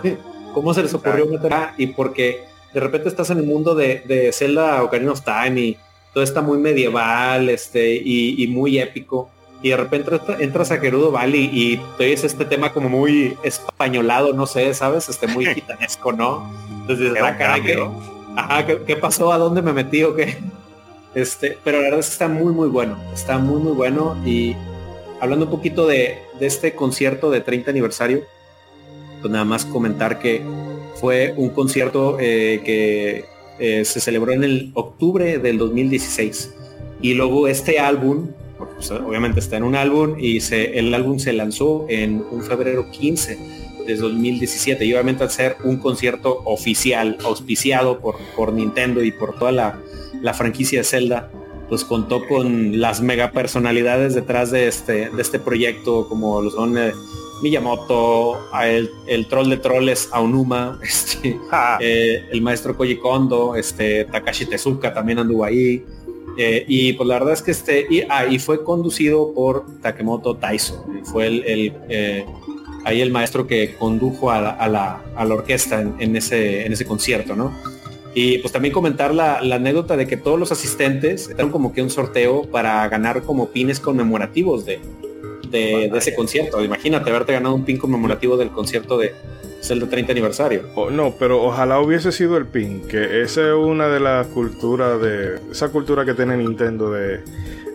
¿cómo se les ocurrió meter? Y porque de repente estás en el mundo de, de Zelda Ocarina of Time y todo está muy medieval este, y muy épico y de repente entras a Gerudo Valley y te oyes este tema como muy españolado, no sé, ¿sabes? Este muy gitanesco, ¿no? Entonces, cara que, ajá, ¿qué, pasó? ¿A dónde me metí o qué? Este, pero la verdad es que está muy muy bueno, está muy muy bueno y hablando un poquito de, este concierto de 30 aniversario, pues nada más comentar que fue un concierto eh, que eh, se celebró en el octubre del 2016 y luego este álbum pues, obviamente está en un álbum y se, el álbum se lanzó en un febrero 15 de 2017 y obviamente al ser un concierto oficial, auspiciado por, por Nintendo y por toda la, la franquicia de Zelda, pues contó con las mega personalidades detrás de este, de este proyecto, como lo son Miyamoto, el, el, troll de trolles Aonuma, este, ah. eh, el maestro Koji Kondo, este, Takashi Tezuka también anduvo ahí, eh, y pues la verdad es que este, y, ah, fue conducido por Takemoto Taiso, fue el, eh, ahí el maestro que condujo a la, orquesta en, ese, en ese concierto, ¿no? Y pues también comentar la, anécdota de que todos los asistentes eran como que un sorteo para ganar como pines conmemorativos de, de, ese concierto. Imagínate haberte ganado un pin conmemorativo del concierto de Zelda 30 aniversario. no, pero ojalá hubiese sido el pin, que esa es una de las culturas de. Esa cultura que tiene Nintendo de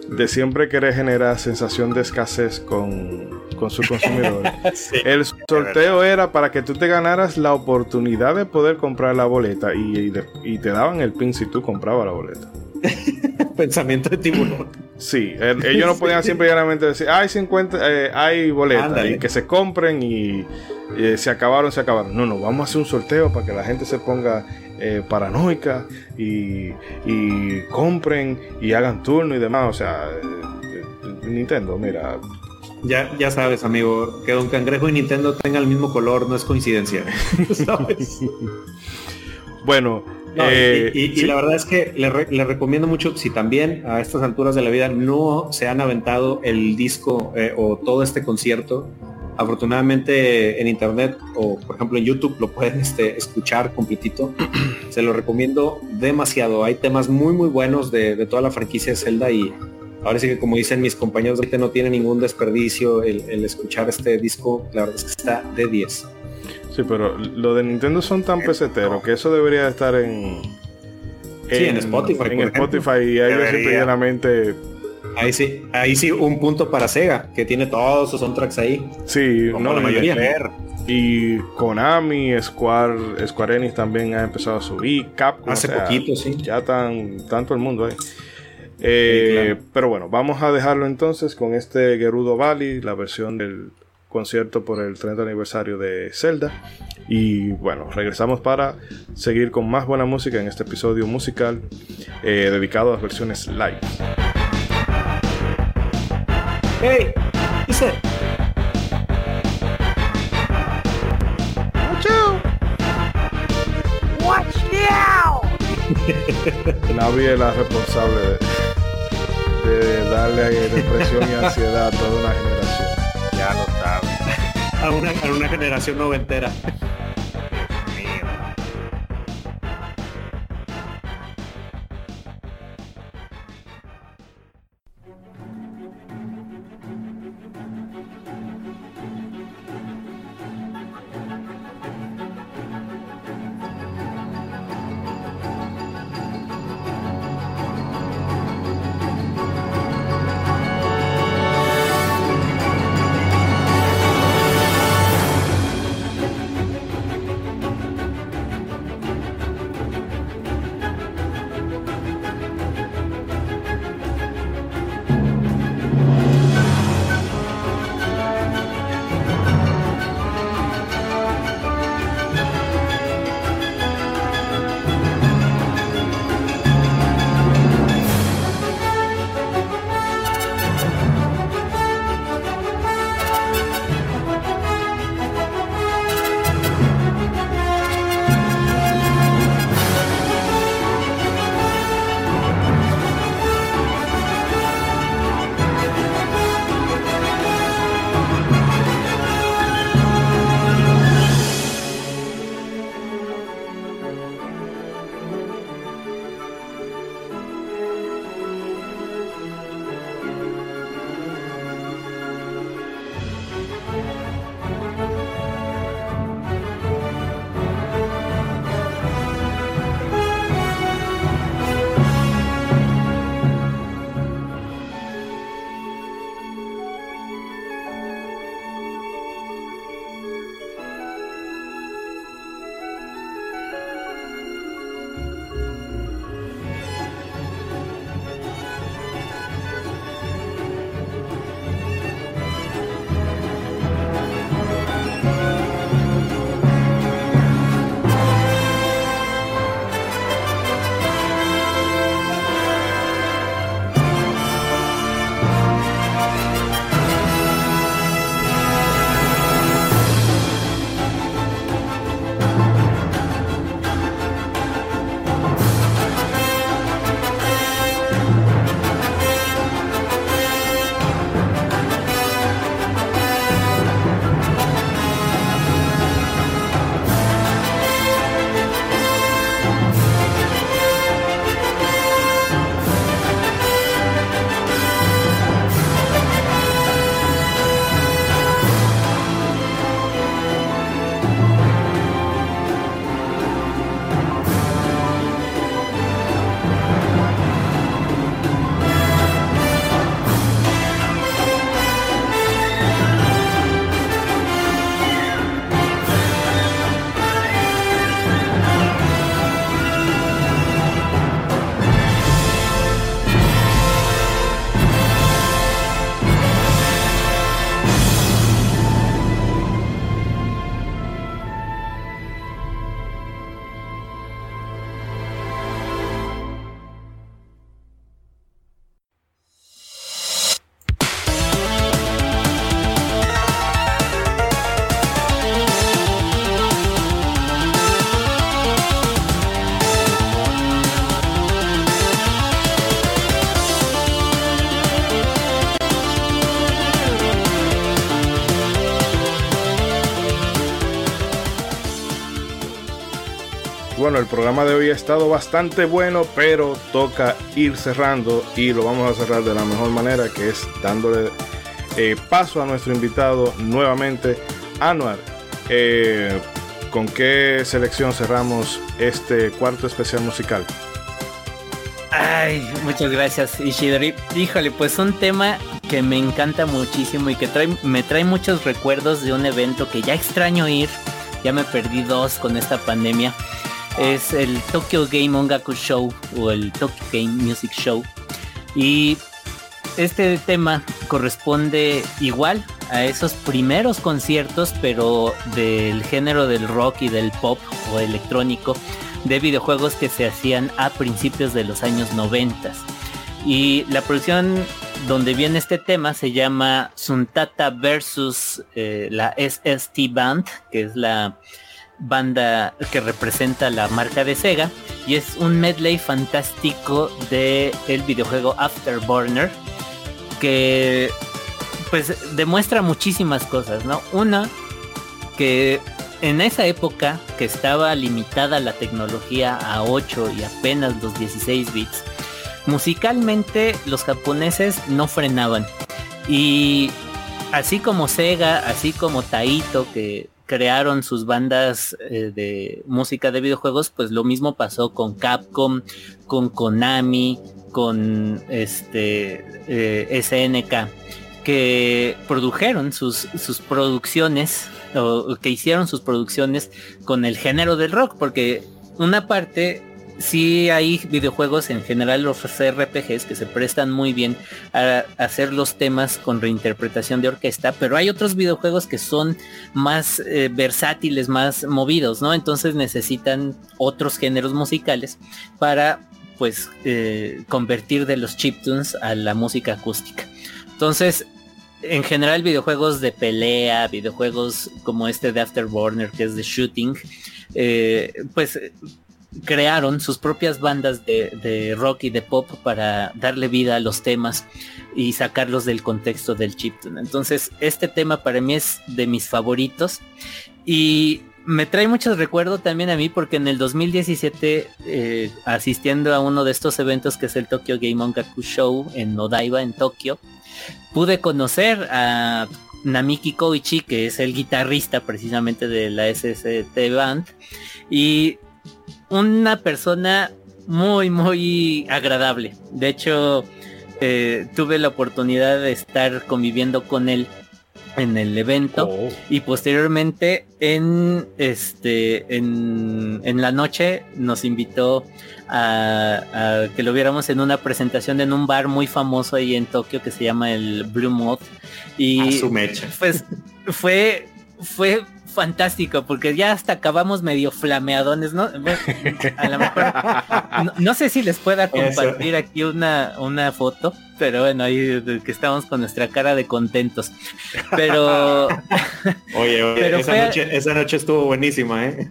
de siempre querer generar sensación de escasez con, con sus consumidores. el sorteo era para que tú te ganaras la oportunidad de poder comprar la boleta y, y, te daban el pin si tú comprabas la boleta. Pensamiento de tiburón. Sí, ellos no podían siempre llanamente decir, hay 50, eh, hay boletas y que se compren y eh, se acabaron, se acabaron. No, no, vamos a hacer un sorteo para que la gente se ponga eh, paranoica y, compren y hagan turno y demás. O sea, eh, Nintendo, mira. Ya, ya sabes, amigo, que Don Cangrejo y Nintendo tengan el mismo color no es coincidencia. bueno, y, la verdad es que le, recomiendo mucho si también a estas alturas de la vida no se han aventado el disco o todo este concierto Afortunadamente en internet o por ejemplo en YouTube lo pueden este, escuchar completito. Se lo recomiendo demasiado. Hay temas muy muy buenos de, toda la franquicia de Zelda y ahora sí que como dicen mis compañeros, ahorita no tiene ningún desperdicio el, escuchar este disco. La verdad es que está de 10. Sí, pero lo de Nintendo son tan peseteros que eso debería estar en... sí, en Spotify. En Spotify y ellos simplemente Ahí sí, ahí sí, un punto para Sega, que tiene todos sus soundtracks ahí. Sí, no, la mayoría. Y Konami, Square, Square Enix también ha empezado a subir. Capcom. Hace poquito, sí. Ya tan, tanto el mundo ahí. Eh, pero bueno, vamos a dejarlo entonces con este Gerudo Valley, la versión del concierto por el 30 aniversario de Zelda. Y bueno, regresamos para seguir con más buena música en este episodio musical eh, dedicado a las versiones live. Hey, dice. Watch now. Nadie es la responsable de, darle depresión y ansiedad a toda una generación. A una, a una generación noventera. Bueno, el programa de hoy ha estado bastante bueno, pero toca ir cerrando y lo vamos a cerrar de la mejor manera, que es dándole eh, paso a nuestro invitado nuevamente, Anuar. Eh, ¿Con qué selección cerramos este cuarto especial musical? Ay, muchas gracias, Ishidori. Híjole, pues un tema que me encanta muchísimo y que trae, me trae muchos recuerdos de un evento que ya extraño ir. Ya me perdí dos con esta pandemia. Es el Tokyo Game Ongaku Show o el Tokyo Game Music Show. Y este tema corresponde igual a esos primeros conciertos, pero del género del rock y del pop o electrónico de videojuegos que se hacían a principios de los años 90. Y la producción donde viene este tema se llama Suntata versus eh, la SST Band, que es la banda que representa la marca de Sega y es un medley fantástico de el videojuego Afterburner que pues demuestra muchísimas cosas, ¿no? Una que en esa época que estaba limitada la tecnología a 8 y apenas los 16 bits, musicalmente los japoneses no frenaban. Y así como Sega, así como Taito, que crearon sus bandas eh, de música de videojuegos, pues lo mismo pasó con Capcom, con Konami, con este eh, SNK, que produjeron sus, sus producciones o que hicieron sus producciones con el género del rock, porque una parte sí hay videojuegos en general los RPGs que se prestan muy bien a, hacer los temas con reinterpretación de orquesta, pero hay otros videojuegos que son más eh, versátiles, más movidos, ¿no? Entonces necesitan otros géneros musicales para pues eh, convertir de los chiptunes a la música acústica. Entonces en general videojuegos de pelea, videojuegos como este de Afterburner, que es de shooting, eh, pues crearon sus propias bandas de, rock y de pop para darle vida a los temas y sacarlos del contexto del chiptune. Entonces, este tema para mí es de mis favoritos y me trae muchos recuerdos también a mí porque en el 2017 eh, asistiendo a uno de estos eventos que es el Tokyo Game Ongaku Show en Odaiba en Tokio, pude conocer a Namiki Koichi, que es el guitarrista precisamente de la SST Band, y una persona muy, muy agradable. De hecho, eh, tuve la oportunidad de estar conviviendo con él en el evento oh. y posteriormente en este en, en, la noche nos invitó a, que lo viéramos en una presentación en un bar muy famoso ahí en Tokio que se llama el Blue Moth y pues fue fue fantástico porque ya hasta acabamos medio flameadones, ¿no? A lo mejor, no, sé si les pueda compartir aquí una, una foto, pero bueno, ahí que estamos con nuestra cara de contentos. Pero... oye, oye esa, noche, esa noche estuvo buenísima, ¿eh?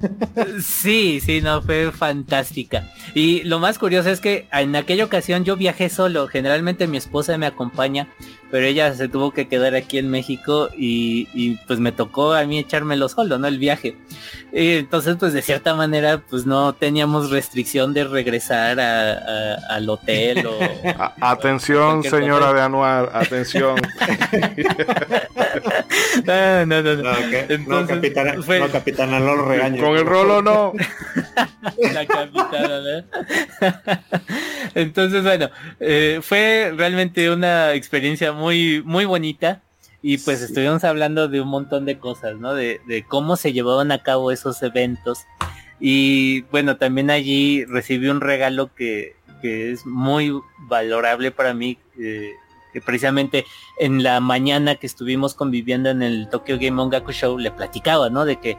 sí, sí, no, fue fantástica. Y lo más curioso es que en aquella ocasión yo viajé solo, generalmente mi esposa me acompaña pero ella se tuvo que quedar aquí en México y, pues me tocó a mí echármelo solo, ¿no? El viaje. Y entonces pues de cierta manera pues no teníamos restricción de regresar al hotel o... atención señora de Anuar, atención. no, no, no. No, no capitana, no, capitana, no lo regañe. Con el rolo no. La capitana, ¿no? Entonces, bueno, eh, fue realmente una experiencia muy, muy bonita. Y pues estuvimos hablando de un montón de cosas, ¿no? De, cómo se llevaban a cabo esos eventos. Y bueno, también allí recibí un regalo que, es muy valorable para mí. Eh, que precisamente en la mañana que estuvimos conviviendo en el Tokyo Game Ongaku Show le platicaba, ¿no? De que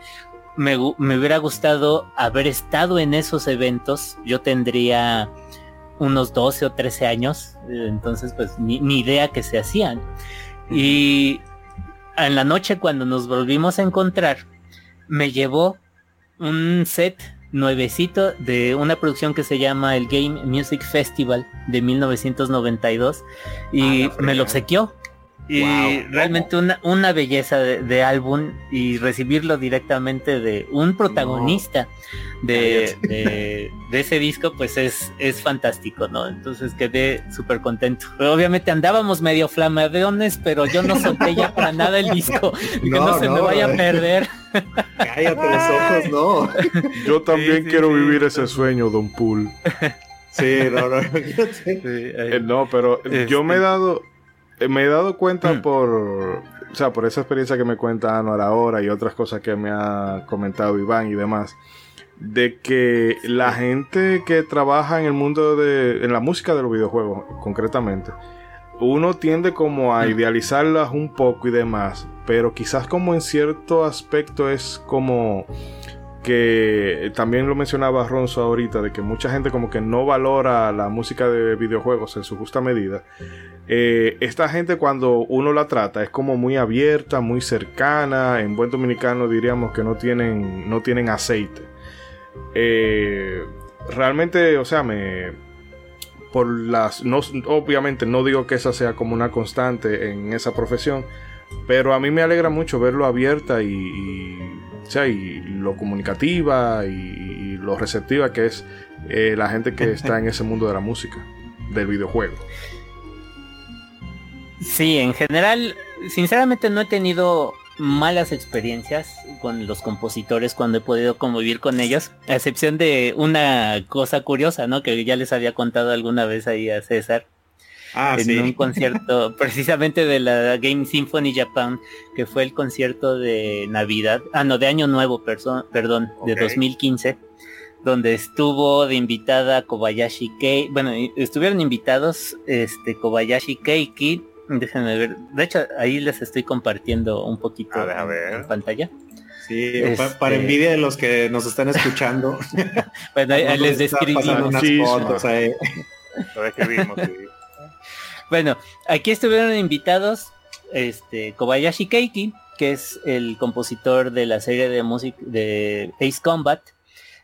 me, me hubiera gustado haber estado en esos eventos. Yo tendría unos 12 o 13 años, eh, entonces pues ni, idea que se hacían. Y en la noche cuando nos volvimos a encontrar, me llevó un set nuevecito de una producción que se llama el Game Music Festival de 1992 y ah, me lo obsequió. Y realmente una, una belleza de, álbum y recibirlo directamente de un protagonista de, de, ese disco, pues es, es fantástico, ¿no? Entonces quedé súper contento. obviamente andábamos medio flamadeones, pero yo no solté ya para nada el disco. que no, se me vaya a perder. Cállate los ojos, no. Yo también quiero vivir ese sueño, Don Pool. Sí, no, no. Eh, no, pero yo me he este, dado me he dado cuenta mm. por, o sea, por esa experiencia que me cuenta Anuar ahora y otras cosas que me ha comentado Iván y demás, de que la gente que trabaja en el mundo de, en la música de los videojuegos, concretamente, uno tiende como a mm. idealizarlas un poco y demás, pero quizás como en cierto aspecto es como que también lo mencionaba Ronzo ahorita, de que mucha gente como que no valora la música de videojuegos en su justa medida. Eh, esta gente cuando uno la trata es como muy abierta, muy cercana, en buen dominicano diríamos que no tienen, no tienen aceite. Eh, realmente, o sea, me... Por las... No, obviamente no digo que esa sea como una constante en esa profesión, pero a mí me alegra mucho verlo abierta y y lo comunicativa y, lo receptiva que es eh, la gente que está en ese mundo de la música, del videojuego. Sí, en general, sinceramente no he tenido malas experiencias con los compositores cuando he podido convivir con ellos, a excepción de una cosa curiosa, ¿no? Que ya les había contado alguna vez ahí a César, Ah, en un concierto precisamente de la Game Symphony Japan, que fue el concierto de Navidad, ah no, de Año Nuevo, perdón, de 2015, donde estuvo de invitada Kobayashi Kei, bueno, estuvieron invitados este Kobayashi Keiki, déjenme ver, de hecho ahí les estoy compartiendo un poquito en pantalla. Sí, para este envidia de los que nos están escuchando. bueno, ahí, les describí. unas fotos ahí. Bueno, aquí estuvieron invitados este Kobayashi Keiki, que es el compositor de la serie de música de Ace Combat,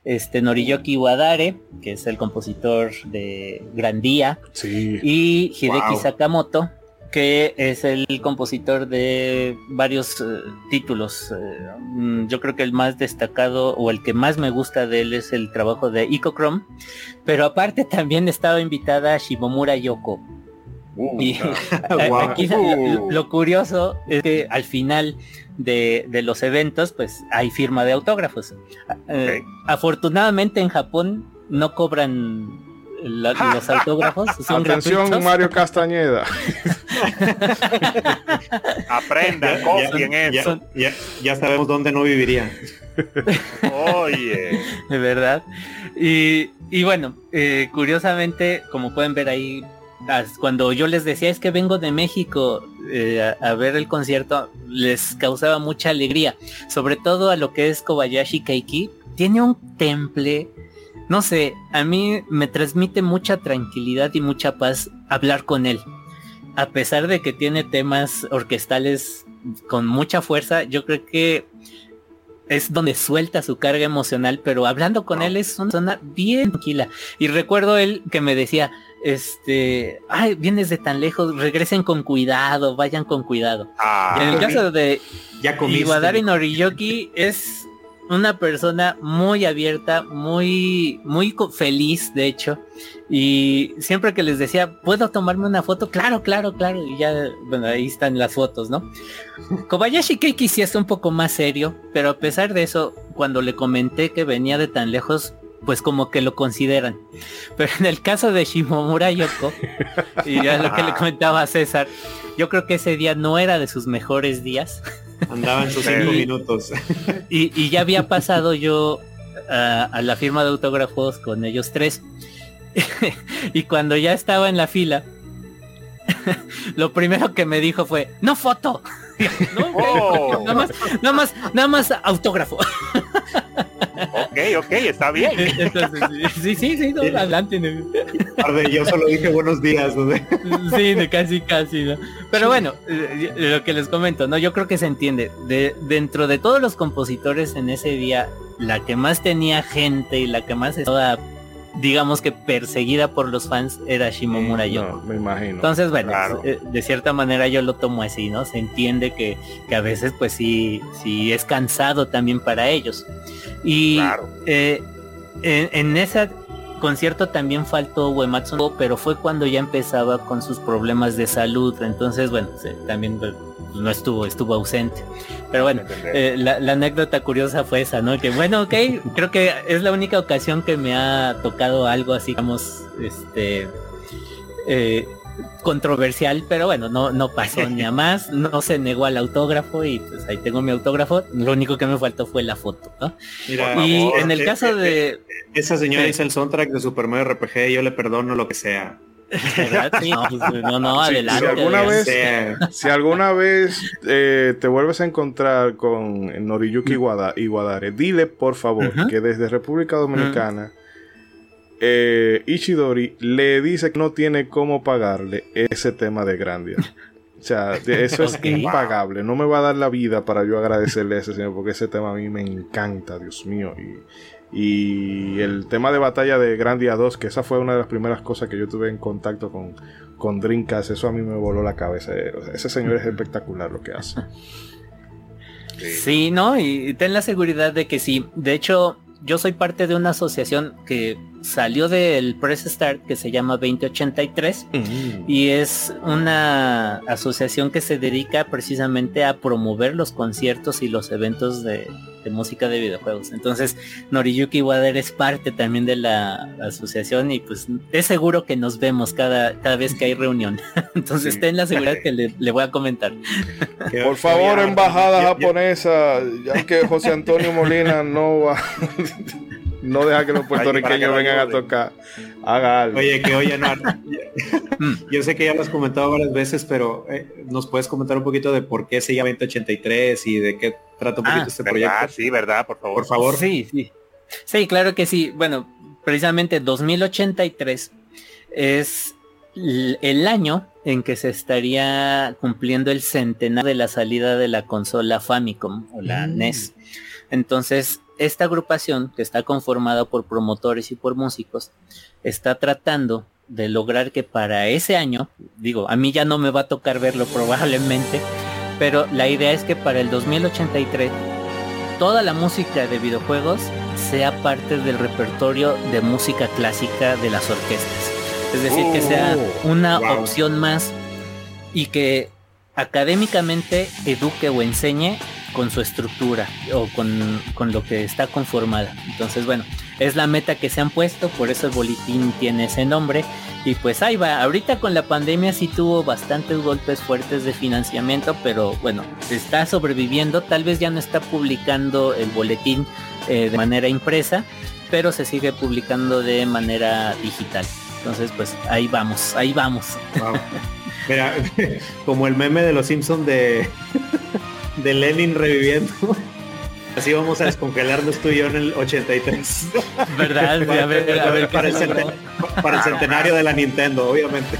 este Noriyoki Wadare, que es el compositor de Grandía, y Hideki Sakamoto, que es el compositor de varios eh, títulos. Eh, mm, yo creo que el más destacado o el que más me gusta de él es el trabajo de Icochrome, pero aparte también estaba invitada Shimomura Yoko, y aquí lo, curioso es que al final de, los eventos, pues hay firma de autógrafos. Eh, afortunadamente en Japón no cobran los autógrafos. Atención Mario Castañeda. Aprendan, copien eso. Ya, sabemos dónde no vivirían. Oye. De verdad. Y, y bueno, eh, curiosamente, como pueden ver ahí cuando yo les decía es que vengo de México eh, a, ver el concierto, les causaba mucha alegría, sobre todo a lo que es Kobayashi Kaiki. Tiene un temple, no sé, a mí me transmite mucha tranquilidad y mucha paz hablar con él. A pesar de que tiene temas orquestales con mucha fuerza, yo creo que es donde suelta su carga emocional, pero hablando con él es una zona bien tranquila. Y recuerdo él que me decía, este, ay, vienes de tan lejos, regresen con cuidado, vayan con cuidado. y en el caso de ya Iwadari Noriyoki es una persona muy abierta, muy, muy feliz, de hecho. Y siempre que les decía, ¿puedo tomarme una foto? Claro, claro, claro. Y ya, bueno, ahí están las fotos, ¿no? Kobayashi Keiki sí es un poco más serio, pero a pesar de eso, cuando le comenté que venía de tan lejos, pues como que lo consideran. Pero en el caso de Shimomura Yoko, y ya lo que le comentaba a César, yo creo que ese día no era de sus mejores días. Andaba en sus cinco minutos. Y, ya había pasado yo a, la firma de autógrafos con ellos tres. y cuando ya estaba en la fila, lo primero que me dijo fue, no foto. Oh. nada más, nada más, nada más autógrafo ok, ok, está bien. sí, sí, sí, adelante. yo solo dije buenos días. sí, casi, casi. Pero bueno, eh, lo que les comento, ¿no? Yo creo que se entiende. De, dentro de todos los compositores en ese día, la que más tenía gente y la que más estaba digamos que perseguida por los fans era Shimomura Yoko. me imagino. Entonces, bueno, eh, de cierta manera yo lo tomo así, ¿no? Se entiende que, que a veces pues sí, sí es cansado también para ellos. Y eh, en, en ese concierto también faltó Uematsu, pero fue cuando ya empezaba con sus problemas de salud. Entonces, bueno, también no estuvo, estuvo ausente. Pero bueno, eh, la, anécdota curiosa fue esa, ¿no? Que bueno, ok, creo que es la única ocasión que me ha tocado algo así, digamos, este, eh, controversial, pero bueno, no, no pasó ni a más, no se negó al autógrafo y pues ahí tengo mi autógrafo, lo único que me faltó fue la foto, ¿no? y en el caso de... Esa señora dice el soundtrack de Super Mario RPG, yo le perdono lo que sea. no, no, adelante. Si, alguna vez, si alguna vez eh, te vuelves a encontrar con Noriyuki Iwadare, dile por favor que desde República Dominicana eh, Ichidori le dice que no tiene cómo pagarle ese tema de Grandia. O sea, eso es impagable. No me va a dar la vida para yo agradecerle a ese señor porque ese tema a mí me encanta, Dios mío. Y, y el tema de batalla de Grandia 2, que esa fue una de las primeras cosas que yo tuve en contacto con, con Dreamcast, eso a mí me voló la cabeza. Ese señor es espectacular lo que hace. Sí, ¿no? Y ten la seguridad de que sí. De hecho, yo soy parte de una asociación que salió del Press Start que se llama 2083 mm. y es una asociación que se dedica precisamente a promover los conciertos y los eventos de, música de videojuegos. Entonces Noriyuki Wader es parte también de la asociación y pues es seguro que nos vemos cada, cada vez que hay reunión. Entonces ten la seguridad que le, voy a comentar. Por favor, embajada japonesa, ya que José Antonio Molina no va no deja que los puertorriqueños vengan a tocar. Haga algo. Oye, que oye, no, yo sé que ya lo has comentado varias veces, pero eh, nos puedes comentar un poquito de por qué se llama 2083 y de qué trata un poquito ah, este proyecto. Sí, verdad, por favor. Por favor. Sí, sí. Sí, claro que sí. Bueno, precisamente 2083 es el año en que se estaría cumpliendo el centenario de la salida de la consola Famicom o la mm. NES. Entonces, esta agrupación, que está conformada por promotores y por músicos, está tratando de lograr que para ese año, digo, a mí ya no me va a tocar verlo probablemente, pero la idea es que para el 2083 toda la música de videojuegos sea parte del repertorio de música clásica de las orquestas. Es decir, que sea oh, una opción más y que académicamente eduque o enseñe con su estructura o con, lo que está conformada. Entonces, bueno, es la meta que se han puesto, por eso el boletín tiene ese nombre. Y pues ahí va, ahorita con la pandemia sí tuvo bastantes golpes fuertes de financiamiento, pero bueno, está sobreviviendo, tal vez ya no está publicando el boletín eh, de manera impresa, pero se sigue publicando de manera digital. Entonces, pues ahí vamos, ahí vamos. Mira, como el meme de los Simpsons de de Lenin reviviendo. Así vamos a descongelarnos tú y yo en el 83. ¿Verdad? para, el centenario de la Nintendo, obviamente.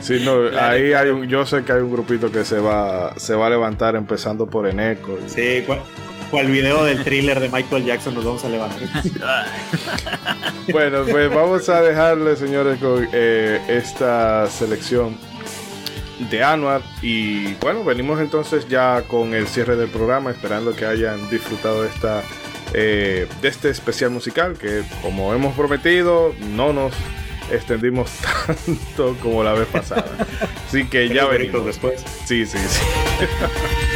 Sí, no, ahí hay un, yo sé que hay un grupito que se va, se va a levantar empezando por Eneco. Sí, cual, video del thriller de Michael Jackson nos vamos a levantar. bueno, pues vamos a dejarle, señores, con eh, esta selección de Anuar. Y bueno, venimos entonces ya con el cierre del programa, esperando que hayan disfrutado de esta eh, de este especial musical que como hemos prometido no nos extendimos tanto como la vez pasada. Así que ya venimos después. Sí, sí, sí.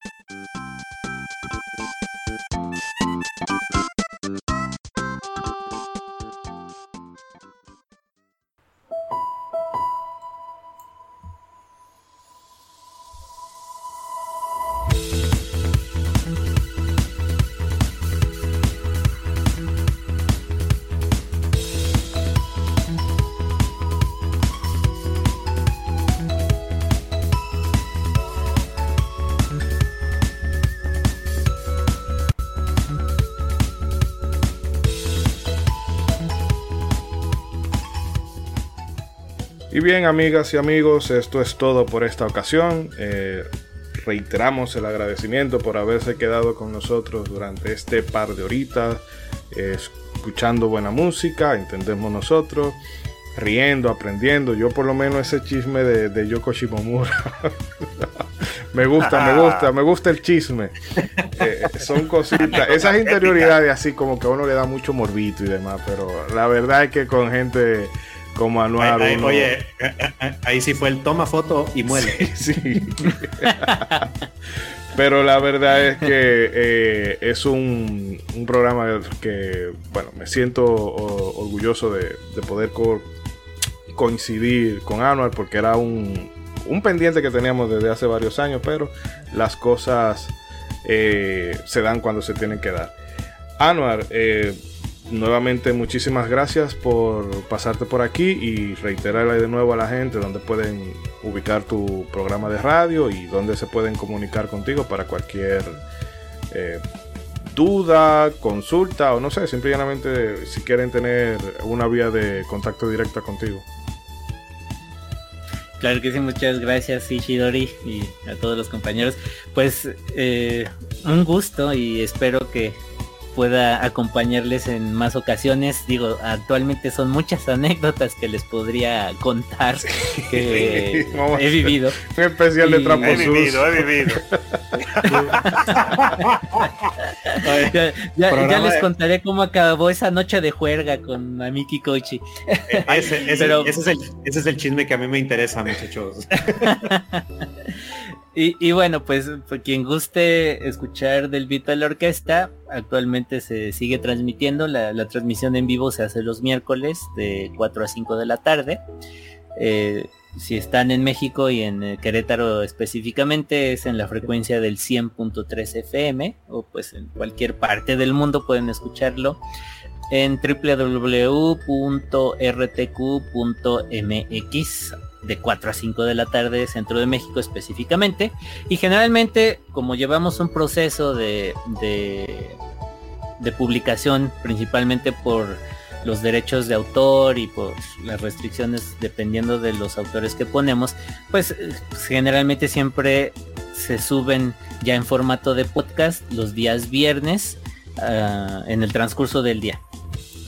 Bien, amigas y amigos, esto es todo por esta ocasión. Eh, reiteramos el agradecimiento por haberse quedado con nosotros durante este par de horitas, eh, escuchando buena música, entendemos nosotros, riendo, aprendiendo. Yo por lo menos ese chisme de, de Yoko Shimomura. me gusta, me gusta, me gusta el chisme. Eh, son cositas, esas interioridades así como que a uno le da mucho morbito y demás, pero la verdad es que con gente como anual. Oye, eh, eh, ahí sí fue el toma foto y muere. Sí. Pero la verdad es que eh, es un, programa que, bueno, me siento orgulloso de, poder coincidir con Anual porque era un, un, pendiente que teníamos desde hace varios años, pero las cosas se dan cuando se tienen que dar. Anual, nuevamente muchísimas gracias por pasarte por aquí y reiterarle de nuevo a la gente donde pueden ubicar tu programa de radio y donde se pueden comunicar contigo para cualquier eh, duda, consulta o no sé, simplemente si quieren tener una vía de contacto directa contigo. Claro que sí, muchas gracias Ishidori y a todos los compañeros. Pues eh, un gusto y espero que pueda acompañarles en más ocasiones. Digo, actualmente son muchas anécdotas que les podría contar que he vivido. Un especial de Trapo He vivido, he vivido. ya, les contaré cómo acabó esa noche de juerga con Amiki Koichi. Eh, ese, es el, ese es el chisme que a mí me interesa, muchachos. Y, bueno, pues, quien guste escuchar del beat a la orquesta, actualmente se sigue transmitiendo. La, transmisión en vivo se hace los miércoles de 4 a 5 de la tarde. Eh, si están en México y en eh, Querétaro específicamente, es en la frecuencia del 100.3 FM o pues en cualquier parte del mundo pueden escucharlo en www.rtq.mx de 4 a 5 de la tarde, centro de México específicamente. Y generalmente, como llevamos un proceso de, de, publicación, principalmente por los derechos de autor y por las restricciones dependiendo de los autores que ponemos, pues, pues generalmente siempre se suben ya en formato de podcast los días viernes ah, en el transcurso del día.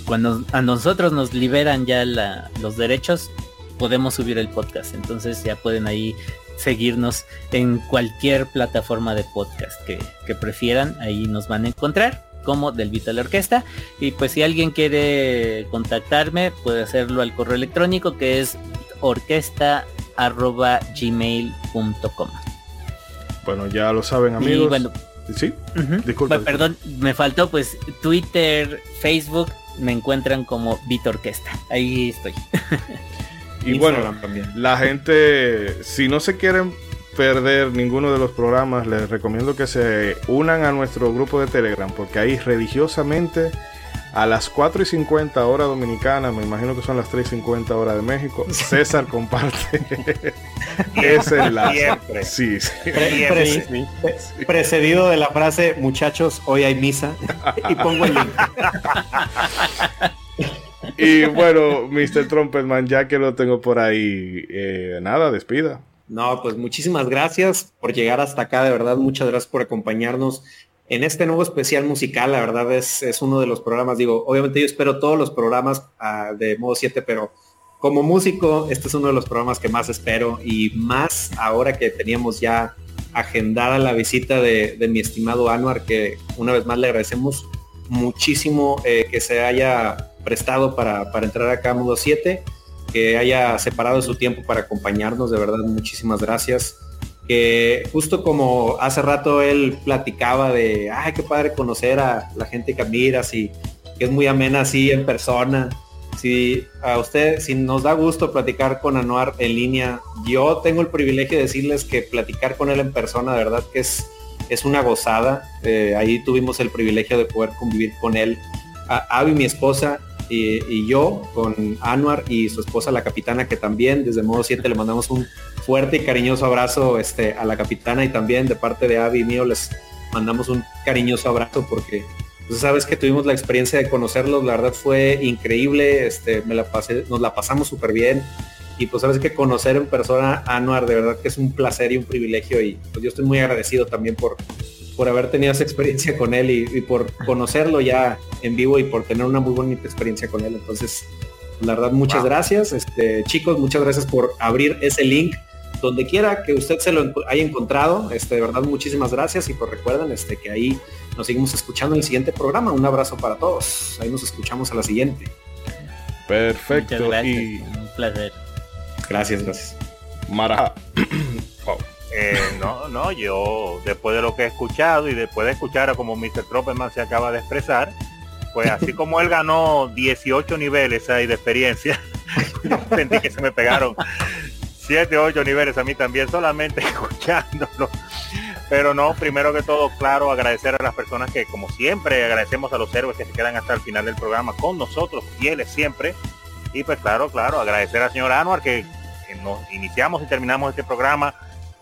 Cuando a nosotros nos liberan ya los derechos, podemos subir el podcast. Entonces ya pueden ahí seguirnos en cualquier plataforma de podcast que, prefieran. Ahí nos van a encontrar como del Vital Orquesta. Y pues si alguien quiere contactarme, puede hacerlo al correo electrónico que es orquesta.gmail.com. Bueno, ya lo saben amigos. bueno, sí, Perdón, me faltó pues Twitter, Facebook, me encuentran como Vita Orquesta. Ahí estoy. Y bueno, la gente, si no se quieren perder ninguno de los programas, les recomiendo que se unan a nuestro grupo de Telegram, porque ahí religiosamente a las 4 y 50 hora dominicana, me imagino que son las 3 y 50 hora de México, César comparte ese enlace. Sí, sí. precedido de la frase, muchachos, hoy hay misa, y pongo el link. Y bueno, Mr. Trumpetman, ya que lo tengo por ahí, eh, nada, despida. No, pues muchísimas gracias por llegar hasta acá, de verdad, muchas gracias por acompañarnos en este nuevo especial musical, la verdad es, es uno de los programas, digo, obviamente yo espero todos los programas ah, de modo 7, pero como músico, este es uno de los programas que más espero y más ahora que teníamos ya agendada la visita de, mi estimado Anuar, que una vez más le agradecemos muchísimo eh, que se haya prestado para, para entrar acá a Mundo 7, que haya separado su tiempo para acompañarnos, de verdad, muchísimas gracias. Que justo como hace rato él platicaba de, ay, qué padre conocer a la gente que admiras y que es muy amena así en persona. Si a usted, si nos da gusto platicar con Anuar en línea, yo tengo el privilegio de decirles que platicar con él en persona, de verdad que es, es una gozada. Eh, ahí tuvimos el privilegio de poder convivir con él. A Abby, mi esposa, y, yo con Anuar y su esposa, la capitana, que también desde modo 7 le mandamos un fuerte y cariñoso abrazo este, a la capitana y también de parte de Abby y mío les mandamos un cariñoso abrazo porque pues, sabes que tuvimos la experiencia de conocerlos, la verdad fue increíble, este, me la pasé, nos la pasamos súper bien y pues sabes que conocer en persona Anuar de verdad que es un placer y un privilegio y pues yo estoy muy agradecido también por, por haber tenido esa experiencia con él y, por conocerlo ya en vivo y por tener una muy bonita experiencia con él. Entonces, la verdad, muchas gracias. Este, chicos, muchas gracias por abrir ese link donde quiera que usted se lo haya encontrado. Este, de verdad, muchísimas gracias y por pues recuerden este, que ahí nos seguimos escuchando en el siguiente programa. Un abrazo para todos. Ahí nos escuchamos a la siguiente. Perfecto. y... Un placer. Gracias, gracias. Mara. Eh, no, no, yo después de lo que he escuchado y después de escuchar a como Mr. Tropperman se acaba de expresar, pues así como él ganó 18 niveles ahí de experiencia, sentí que se me pegaron 7, 8 niveles a mí también, solamente escuchándolo. Pero no, primero que todo, claro, agradecer a las personas que, como siempre, agradecemos a los héroes que se quedan hasta el final del programa con nosotros, fieles siempre. Y pues claro, claro, agradecer al señor Anuar que nos iniciamos y terminamos este programa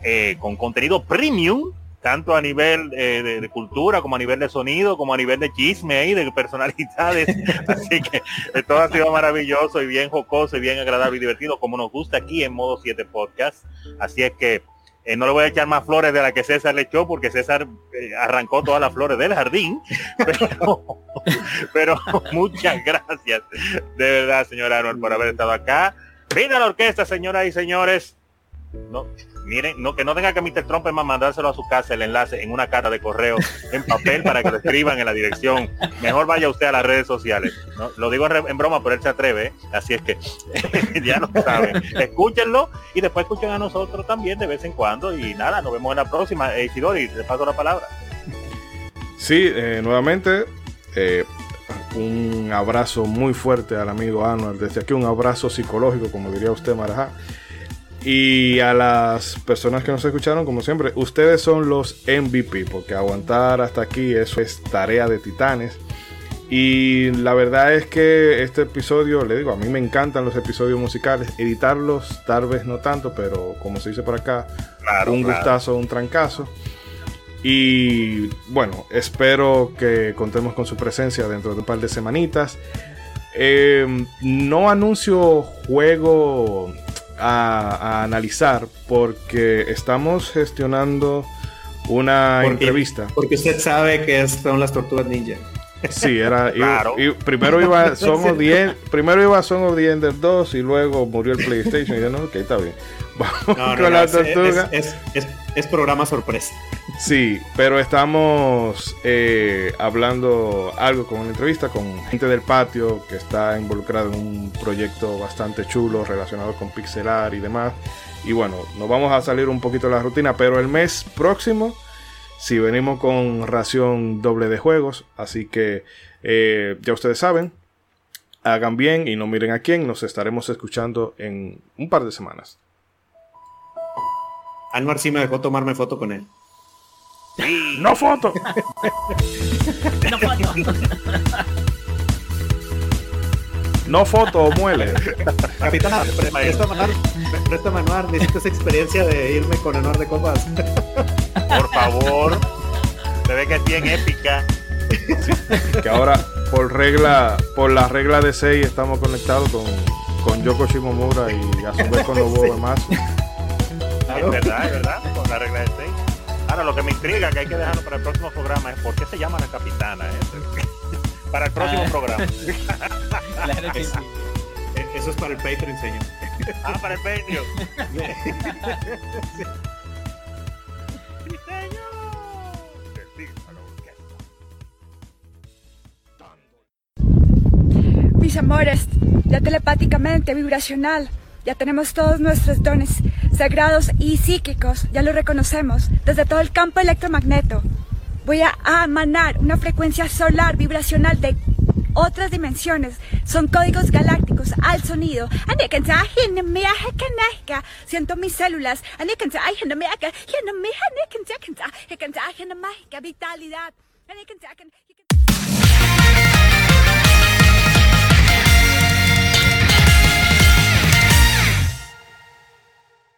eh, con contenido premium, tanto a nivel eh, de, cultura como a nivel de sonido, como a nivel de chisme y de personalidades. Así que eh, todo ha sido maravilloso y bien jocoso y bien agradable y divertido, como nos gusta aquí en Modo 7 Podcast. Así es que no le voy a echar más flores de la que César le echó, porque César arrancó todas las flores del jardín. Pero, pero muchas gracias, de verdad, señor Arnold, por haber estado acá. Vida la orquesta, señoras y señores. No, miren, no, que no tenga que Mr. Trump más mandárselo a su casa el enlace en una carta de correo en papel para que lo escriban en la dirección. Mejor vaya usted a las redes sociales. Lo digo en, broma, pero él se atreve. ¿eh? Así es que ya lo saben. Escúchenlo y después escuchen a nosotros también de vez en cuando. Y nada, nos vemos en la próxima. Eh, Isidori, le paso la palabra. Sí, eh, nuevamente. Eh, un abrazo muy fuerte al amigo Anual. Desde aquí un abrazo psicológico, como diría usted, Marajá. Y a las personas que nos escucharon, como siempre, ustedes son los MVP, porque aguantar hasta aquí eso es tarea de titanes. Y la verdad es que este episodio, le digo, a mí me encantan los episodios musicales. Editarlos, tal vez no tanto, pero como se dice por acá, un gustazo, un trancazo. Y bueno, espero que contemos con su presencia dentro de un par de semanitas. Eh, no anuncio juego a, analizar porque estamos gestionando una entrevista. Porque usted sabe que son las tortugas ninja. Sí, era. primero iba Son of the primero iba Son of the Ender 2 y luego murió el PlayStation. Y yo, no, ok, está bien. Vamos con la tortuga. Es, es, programa sorpresa. Sí, pero estamos eh, hablando algo con una entrevista con gente del patio que está involucrada en un proyecto bastante chulo relacionado con pixelar y demás. Y bueno, nos vamos a salir un poquito de la rutina, pero el mes próximo si venimos con ración doble de juegos. Así que eh, ya ustedes saben, hagan bien y no miren a quién. Nos estaremos escuchando en un par de semanas. Anuar sí me dejó tomarme foto con él. ¡No foto! ¡No foto! No foto o muele. Capitán, presta manual, presta manual, necesito esa experiencia de irme con Anuar de copas. Por favor. Se ve que es bien épica. que ahora, por regla, por la regla de 6, estamos conectados con, con Yoko Shimomura y a su vez con los huevos más. Es verdad, es verdad, con la regla de 6. Ahora, lo que me intriga, que hay que dejarlo para el próximo programa, es por qué se llama la capitana. ¿eh? Para el próximo ah. programa. Eh, eso es para el Patreon, señor. Ah, para el Patreon. Mis amores, ya telepáticamente, vibracional ya tenemos todos nuestros dones sagrados y psíquicos, ya lo reconocemos, desde todo el campo electromagneto. Voy a emanar una frecuencia solar vibracional de otras dimensiones. Son códigos galácticos al sonido. Siento mis células. Vitalidad.